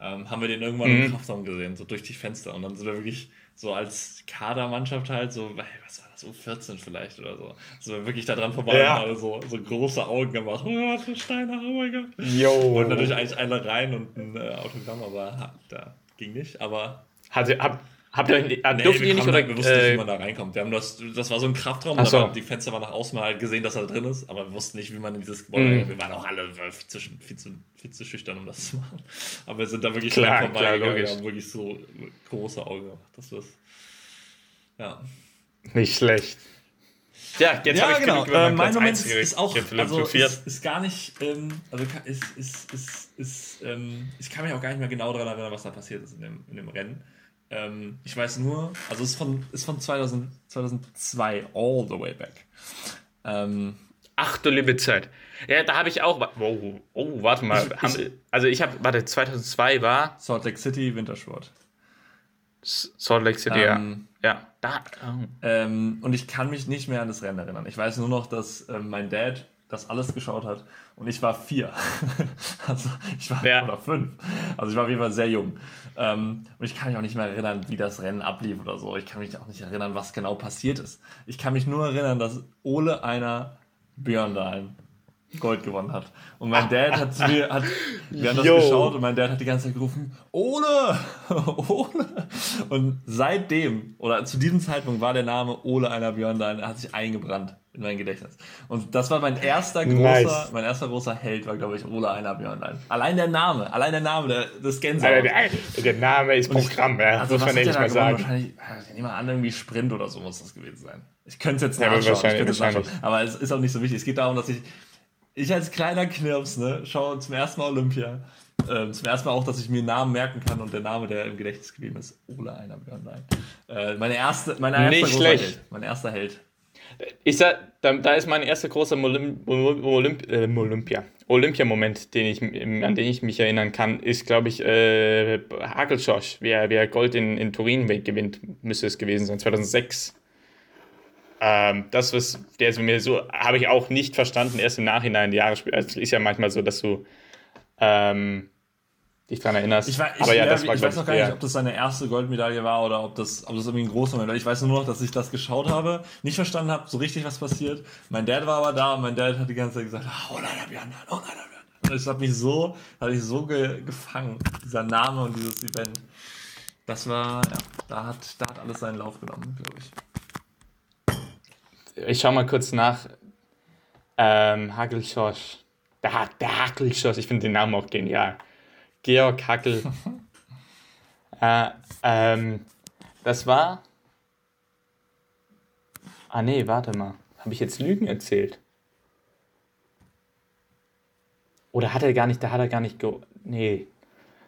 ähm, haben wir den irgendwann Mhm. im Kraftraum gesehen, so durch die Fenster. Und dann sind wir wirklich so als Kadermannschaft halt so, was war das, U14 vielleicht oder so. Sind wir wirklich da dran vorbei Ja. und alle so, so große Augen gemacht. Oh Gott, der Steiner, oh mein Gott. Jo. Und natürlich eigentlich einer rein und ein äh, Autogramm, aber da ging nicht. Aber Hatte, hab, Habt ihr, äh, Nee, durftet wir ihr nicht oder da- wir wussten nicht, wie äh, man da reinkommt. Wir haben das, das war so ein Kraftraum, Ach so. da waren die Fenster waren nach außen, hat gesehen, dass er drin ist, aber wir wussten nicht, wie man in dieses Gebäude Mhm. reinkommt. Wir waren auch alle äh, viel zu, viel, zu, viel zu schüchtern, um das zu machen. Aber wir sind da wirklich Klar, schnell klar, vorbeigegangen. Wir haben wirklich so große Augen gemacht. Das ist, ja. nicht schlecht? Ja, jetzt habe ich genug über Äh, mein Moment 1 ist, ist auch, also ist, ist gar nicht, ähm, also ist, ist, ist, ist, ähm, ich kann mich auch gar nicht mehr genau daran erinnern, was da passiert ist in dem, in dem Rennen. Ähm, ich weiß nur, also es ist von, ist von 2000, 2002, all the way back. Ähm, Ach du liebe Zeit. Ja, da habe ich auch. Wow, oh, warte mal. Ich- haben, also ich habe, warte, 2002 war Salt Lake City, Wintersport. Salt Lake City, ja. Ähm, Ja, da. Oh. Ähm, und ich kann mich nicht mehr an das Rennen erinnern. Ich weiß nur noch, dass ähm, mein Dad das alles geschaut hat und ich war vier. <laughs> also ich war Ja. oder fünf. Also ich war auf jeden Fall sehr jung. Ähm, und ich kann mich auch nicht mehr erinnern, wie das Rennen ablief oder so. Ich kann mich auch nicht erinnern, was genau passiert ist. Ich kann mich nur erinnern, dass Ole einer Björn Dahlem Gold gewonnen hat. Und mein Dad hat zu mir, hat, wir haben das Yo. geschaut und mein Dad hat die ganze Zeit gerufen, Ole! <laughs> Ole! Und seitdem, oder zu diesem Zeitpunkt war der Name Ole einer Björn da, er hat sich eingebrannt in mein Gedächtnis. Und das war mein erster großer, Nice. mein erster großer Held, war, glaube ich, Ole einer Björnlein. Allein der Name, allein der Name, der, das Gänsehaut. Alter, der, der Name ist Programm, ja. Also muss man der mal sagen. Wahrscheinlich, ich nehme mal an, irgendwie Sprint oder so muss das gewesen sein. Ich könnte es jetzt Ja, aber nachschauen. ich nachschauen. Aber es ist auch nicht so wichtig. Es geht darum, dass ich, ich als kleiner Knirps, ne, schaue zum ersten Mal Olympia. Ähm, zum ersten Mal auch, dass ich mir einen Namen merken kann und der Name, der im Gedächtnis geblieben ist, Ole einer Björnlein. Äh, meine erste, mein erster Nicht schlecht. Held. Mein erster Held. Ich sag, da, da ist mein erster großer Olymp Olymp äh, Olympia. Olympia-Moment, ich, an den ich mich erinnern kann, ist, glaube ich, äh, Hagelschosch, wie er, wie er Gold in, in Turin gewinnt, müsste es gewesen sein, 2006. Ähm, das, was der ist mir so, habe ich auch nicht verstanden, erst im Nachhinein, die Jahre später. Also, Es ist ja manchmal so, dass du ähm, dich daran erinnerst. Ich, war, ich, Aber ja, ja, das war, ich weiß noch gar nicht, ob das seine erste Goldmedaille war oder ob das, ob das irgendwie ein großer Moment war. Ich weiß nur noch, dass ich das geschaut habe, nicht verstanden habe, so richtig was passiert. Mein Dad war aber da und mein Dad hat die ganze Zeit gesagt, ah, oh leider Björn, oh leider Björn. Und Das hat mich so, hat ich so ge, gefangen, dieser Name und dieses Event. Das war, ja, da hat, da hat alles seinen Lauf genommen, glaube ich. Ich schau mal kurz nach. Ähm, Hagelschosch. Der, Ha- der Hagelschosch, ich finde den Namen auch genial. Georg Hackel. <laughs> äh, ähm, das war. Ah, nee, warte mal. Habe ich jetzt Lügen erzählt? Oder hat er gar nicht, da hat er gar nicht ge. Nee.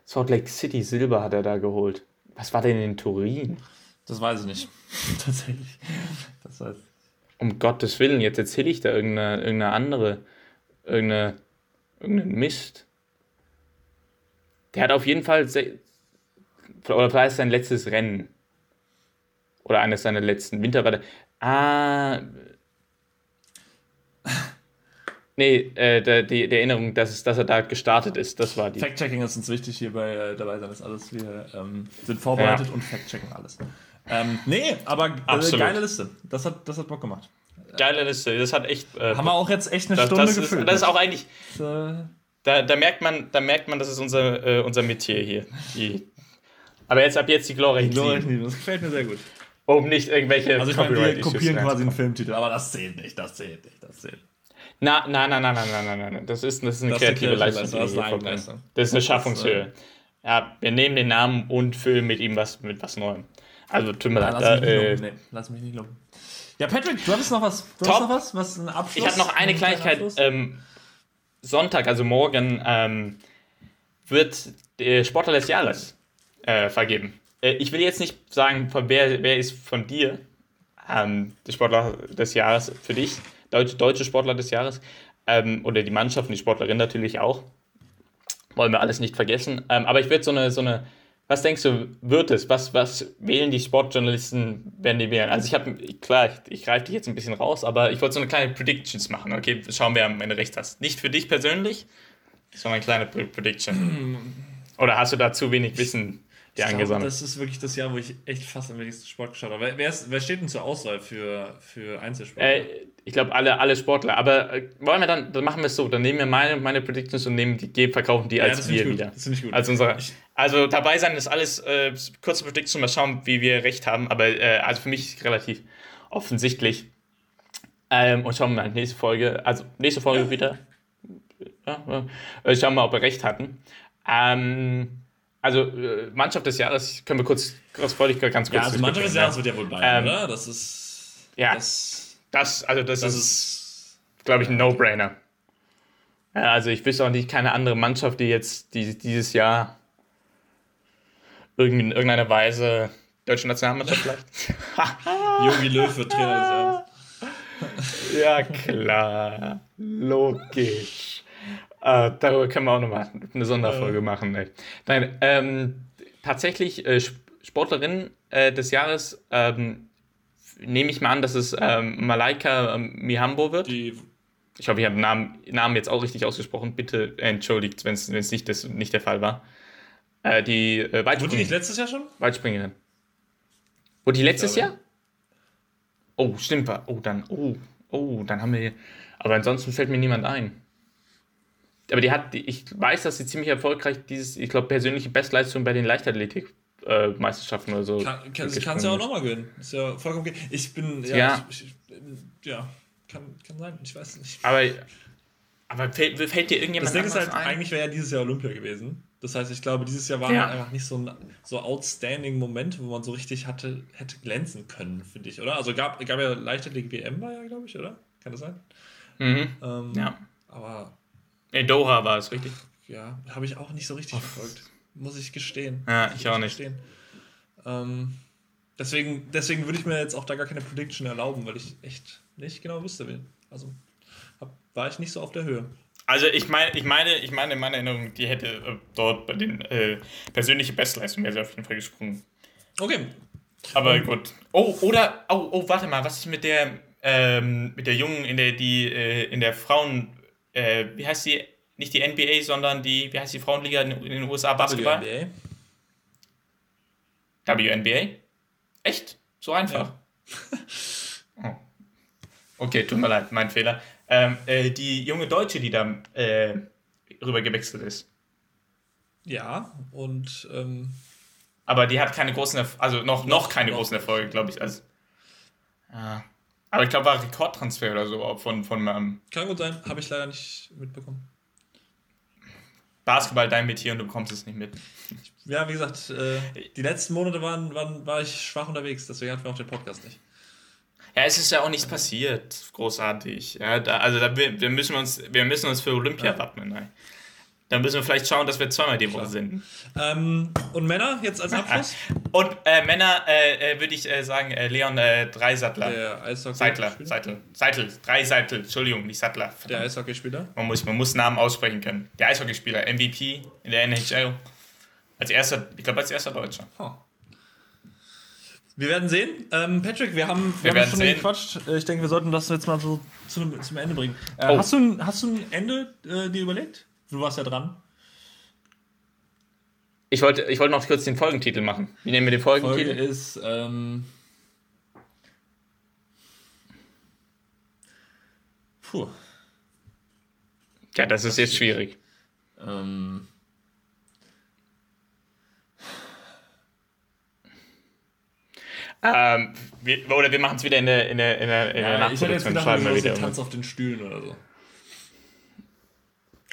Salt Lake City Silber hat er da geholt. Was war denn in Turin? Das weiß ich nicht. <laughs> Tatsächlich. Das weiß Um Gottes Willen, jetzt erzähle ich da irgendeine, irgendeine andere, irgendeine, irgendeinen Mist. Der hat auf jeden Fall, oder vielleicht sein letztes Rennen. Oder eines seiner letzten Winterrad. Ah. Nee, äh, der, die, die Erinnerung, dass, es, dass er da gestartet ist, das war die. Fact-Checking ist uns wichtig hier bei äh, dabei sein ist alles. Wir ähm, sind vorbereitet und fact-checken alles. Ähm, nee, aber äh, geile Liste. Das hat, das hat Bock gemacht. Geile Liste, das hat echt. Äh, Haben wir auch jetzt echt eine das, Stunde das, ist, gefüllt. das ist auch eigentlich. äh, Da, da, merkt man, da merkt man, das ist unser, äh, unser Metier hier. Die, aber jetzt ab jetzt die. Lieben. Das gefällt mir sehr gut. Um nicht irgendwelche Also ich meine, wir kopieren quasi einen. Filmtitel, aber das zählt nicht, das zählt nicht, das zählt. Na, nein, nein, nein, nein, nein, nein, nein, nein. Das ist, das ist eine Das ist kreative kreative Leistung. Leistung, das ist eine. Das ist eine Das, Schaffungshöhe. Ja, wir nehmen den Namen und füllen mit ihm was mit was Neuem. Also tut mir Ja, leid. lass, Da, mich nicht äh, nee, lass mich nicht loben. Ja, Patrick, du hattest noch was. Du Top. hast noch was? Was ein Abschluss? Ich habe noch eine Kleinigkeit. Ähm, Sonntag, also morgen, ähm, wird der Sportler des Jahres äh, vergeben. Äh, ich will jetzt nicht sagen, von wer, wer ist von dir ähm, der Sportler des Jahres für dich, deutsche, deutsche Sportler des Jahres ähm, oder die Mannschaft und die Sportlerin natürlich auch. Wollen wir alles nicht vergessen. Ähm, aber ich würde so eine, so eine, was denkst du, wird es? Was, was wählen die Sportjournalisten, wenn die wählen? Also ich habe, klar, ich, ich greife dich jetzt ein bisschen raus, aber ich wollte so eine kleine Predictions machen. Okay, schauen wir, am Ende recht hast. Nicht für dich persönlich, sondern eine kleine Pre- Prediction. <clears throat> Oder hast du da zu wenig Wissen dir Ich glaube, angesammelt? das ist wirklich das Jahr, wo ich echt fast am wenigsten Sport geschaut habe. Wer, ist, wer steht denn zur Auswahl für, für Einzelsport? Äh, ich glaube, alle, alle Sportler. Aber äh, wollen wir dann, dann machen wir es so. Dann nehmen wir meine, meine Predictions und nehmen die, verkaufen die als das finde wir wieder. Das finde ich gut. Als unser Ich- Also dabei sein ist alles äh, kurze Prediction, mal schauen, wie wir recht haben. Aber äh, also für mich relativ offensichtlich. Ähm, und schauen wir mal nächste Folge. Also nächste Folge Ja. wieder. Ja, äh, schauen wir mal, ob wir recht hatten. Ähm, also äh, Mannschaft des Jahres können wir kurz, kurz wollte ich ganz kurz. Ja, also Mannschaft des Jahres wird ja wohl Bayern, Ähm, oder? Das ist. ja. Das, Das, also das, das ist, ist. glaube ich, ein No-Brainer. Ja, also ich wüsste auch nicht keine andere Mannschaft, die jetzt die, dieses Jahr in irgendeiner Weise deutsche Nationalmannschaft vielleicht. <laughs> Jogi Löw wird Trainer Jahres. <laughs> ja, klar. Logisch. Äh, darüber können wir auch nochmal eine Sonderfolge machen. Ey. Nein, ähm, tatsächlich äh, Sp- Sportlerin äh, des Jahres ähm, nehme ich mal an, dass es ähm, Malaika ähm, Mihambo wird. Die, Ich hoffe, ich habe den Namen, Namen jetzt auch richtig ausgesprochen. Bitte entschuldigt, wenn es nicht, das, nicht der Fall war. Äh, die äh, wurde die nicht letztes Jahr schon? Weitspringerin. Wurde die letztes Jahr? Oh, stimmt. Oh, dann, oh, oh, dann haben wir. Aber ansonsten fällt mir niemand ein. Aber die hat, ich weiß, dass sie ziemlich erfolgreich dieses, ich glaube, persönliche Bestleistung bei den Leichtathletik-Meisterschaften oder so. Kann, kann, sie kann es ja auch nochmal gewinnen. Ist ja vollkommen okay. Ich bin. Ja. Ja. Ich, ich, ja. Kann, kann sein. Ich weiß nicht. Aber, aber fällt, fällt dir Das irgendjemand Ding ist halt, ein? eigentlich wäre ja dieses Jahr Olympia gewesen. Das heißt, ich glaube, dieses Jahr war Ja. einfach nicht so ein so outstanding Moment, wo man so richtig hatte, hätte glänzen können, finde ich, oder? Also gab, gab ja Leichtathletik WM war ja, glaube ich, oder? Kann das sein? Mhm. Ähm, Ja. Aber In Doha war es, richtig? ja, habe ich auch nicht so richtig verfolgt. Muss ich gestehen. Ja, ich auch nicht. gestehen. Ähm, deswegen, deswegen würde ich mir jetzt auch da gar keine Prediction erlauben, weil ich echt nicht genau wüsste, wen. Also war ich nicht so auf der Höhe. Also ich meine, ich meine, ich meine, in meiner Erinnerung, die hätte äh, dort bei den äh, persönliche Bestleistung wäre sie auf jeden Fall gesprungen. Okay. Aber gut. Oh, oder, oh, oh, warte mal, was ist mit der, ähm, mit der Jungen in der, die, äh, in der Frauen, äh, wie heißt die, nicht die NBA, sondern die, wie heißt die Frauenliga in, in den USA, Basketball? WNBA. WNBA? Echt? So einfach? oh. Okay, tut mir leid, mein Fehler. Ähm, äh, die junge Deutsche, die da äh, rüber gewechselt ist. Ja, und ähm, Aber die hat keine großen, Erf also noch, noch keine noch großen Erfolge, glaube ich. Also, ja. Aber ich glaube, war Rekordtransfer oder so von, von ähm, kann gut sein, habe ich leider nicht mitbekommen. Basketball dein Metier und du bekommst es nicht mit. Ja, wie gesagt, äh, die letzten Monate waren, waren, war ich schwach unterwegs, deswegen hatten wir auch den Podcast nicht. Ja, es ist ja auch nichts passiert, großartig. Ja, da, also da, wir, müssen uns, wir müssen uns für Olympia Ja. wappnen. Nein. Dann müssen wir vielleicht schauen, dass wir zweimal die Woche sind. Ähm, und Männer, jetzt als Abschluss? <laughs> Und äh, Männer äh, äh, würde ich äh, sagen, äh, Leon äh, Dreisattler. Der Eishockey Seitler, Seitel, Seitel, Dreiseitel, Entschuldigung, nicht Sattler. Der Verdammt. Eishockeyspieler. Man muss, man muss Namen aussprechen können. Der Eishockeyspieler, MVP in der NHL. Als erster, ich glaube als erster Deutscher. Oh. Wir werden sehen. Ähm, Patrick, wir haben, wir Wir haben schon sehen. gequatscht. Äh, Ich denke, wir sollten das jetzt mal so zu, einem- zum Ende bringen. Äh, Oh. hast, du ein, hast du ein Ende äh, dir überlegt? Du warst ja dran. Ich wollte, ich wollte noch kurz den Folgentitel machen. Wie nehmen wir den Folge Folgentitel? ist. Ähm, puh. Ja, das ist jetzt schwierig. Ähm, Ähm, wir, oder wir machen es wieder in der, in der, in der, in der ja, ich hätte jetzt gedacht, Schreiben wir wieder Tanz auf den Stühlen oder so.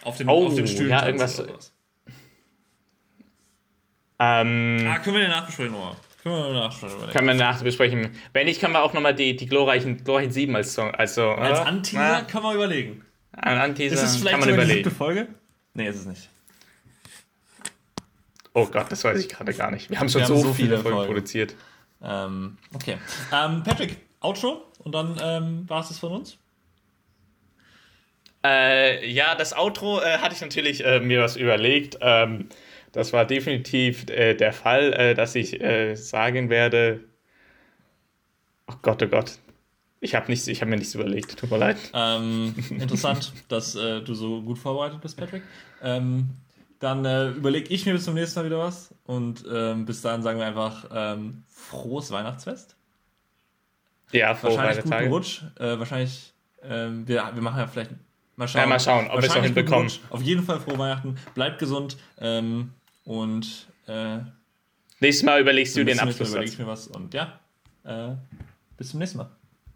Auf den, Oh, auf den Stühlen. ja, tanzen irgendwas-. Ähm, Ah, können wir den nachbesprechen nochmal? Können wir überlegen. können wir nachbesprechen. Wenn nicht, können wir auch nochmal die, die glorreichen, glorreichen Sieben als Song. Also, Als Anteaser äh, kann man überlegen. Ein Anteaser Ist es vielleicht kann man sogar die überlegen. siebte Folge? Nee, ist es nicht. Oh Gott, das weiß ich gerade gar nicht. Wir haben schon Wir so, haben so viele viele Folgen Folgen. produziert. Ähm, okay. Ähm, Patrick, Outro und dann ähm, war es das von uns. Äh, ja, das Outro äh, hatte ich natürlich äh, mir was überlegt. Ähm, das war definitiv äh, der Fall, äh, dass ich äh, sagen werde. Oh Gott, oh Gott. Ich habe habe mir nichts überlegt. Tut mir leid. Ähm, <laughs> interessant, dass du so gut vorbereitet bist, Patrick. Ähm, dann äh, überlege ich mir bis zum nächsten Mal wieder was und ähm, bis dahin sagen wir einfach ähm, frohes Weihnachtsfest. Ja, frohe Wahrscheinlich guten. Rutsch. Äh, wahrscheinlich, ähm, wir, wir machen ja vielleicht mal schauen. Ja, mal schauen, ob wir es noch hinbekommen. Auf jeden Fall frohe Weihnachten. Bleibt gesund ähm, und Äh, Nächstes Mal überlegst du den Mal Abschluss. überlege ich mir was und ja, äh, bis zum nächsten Mal.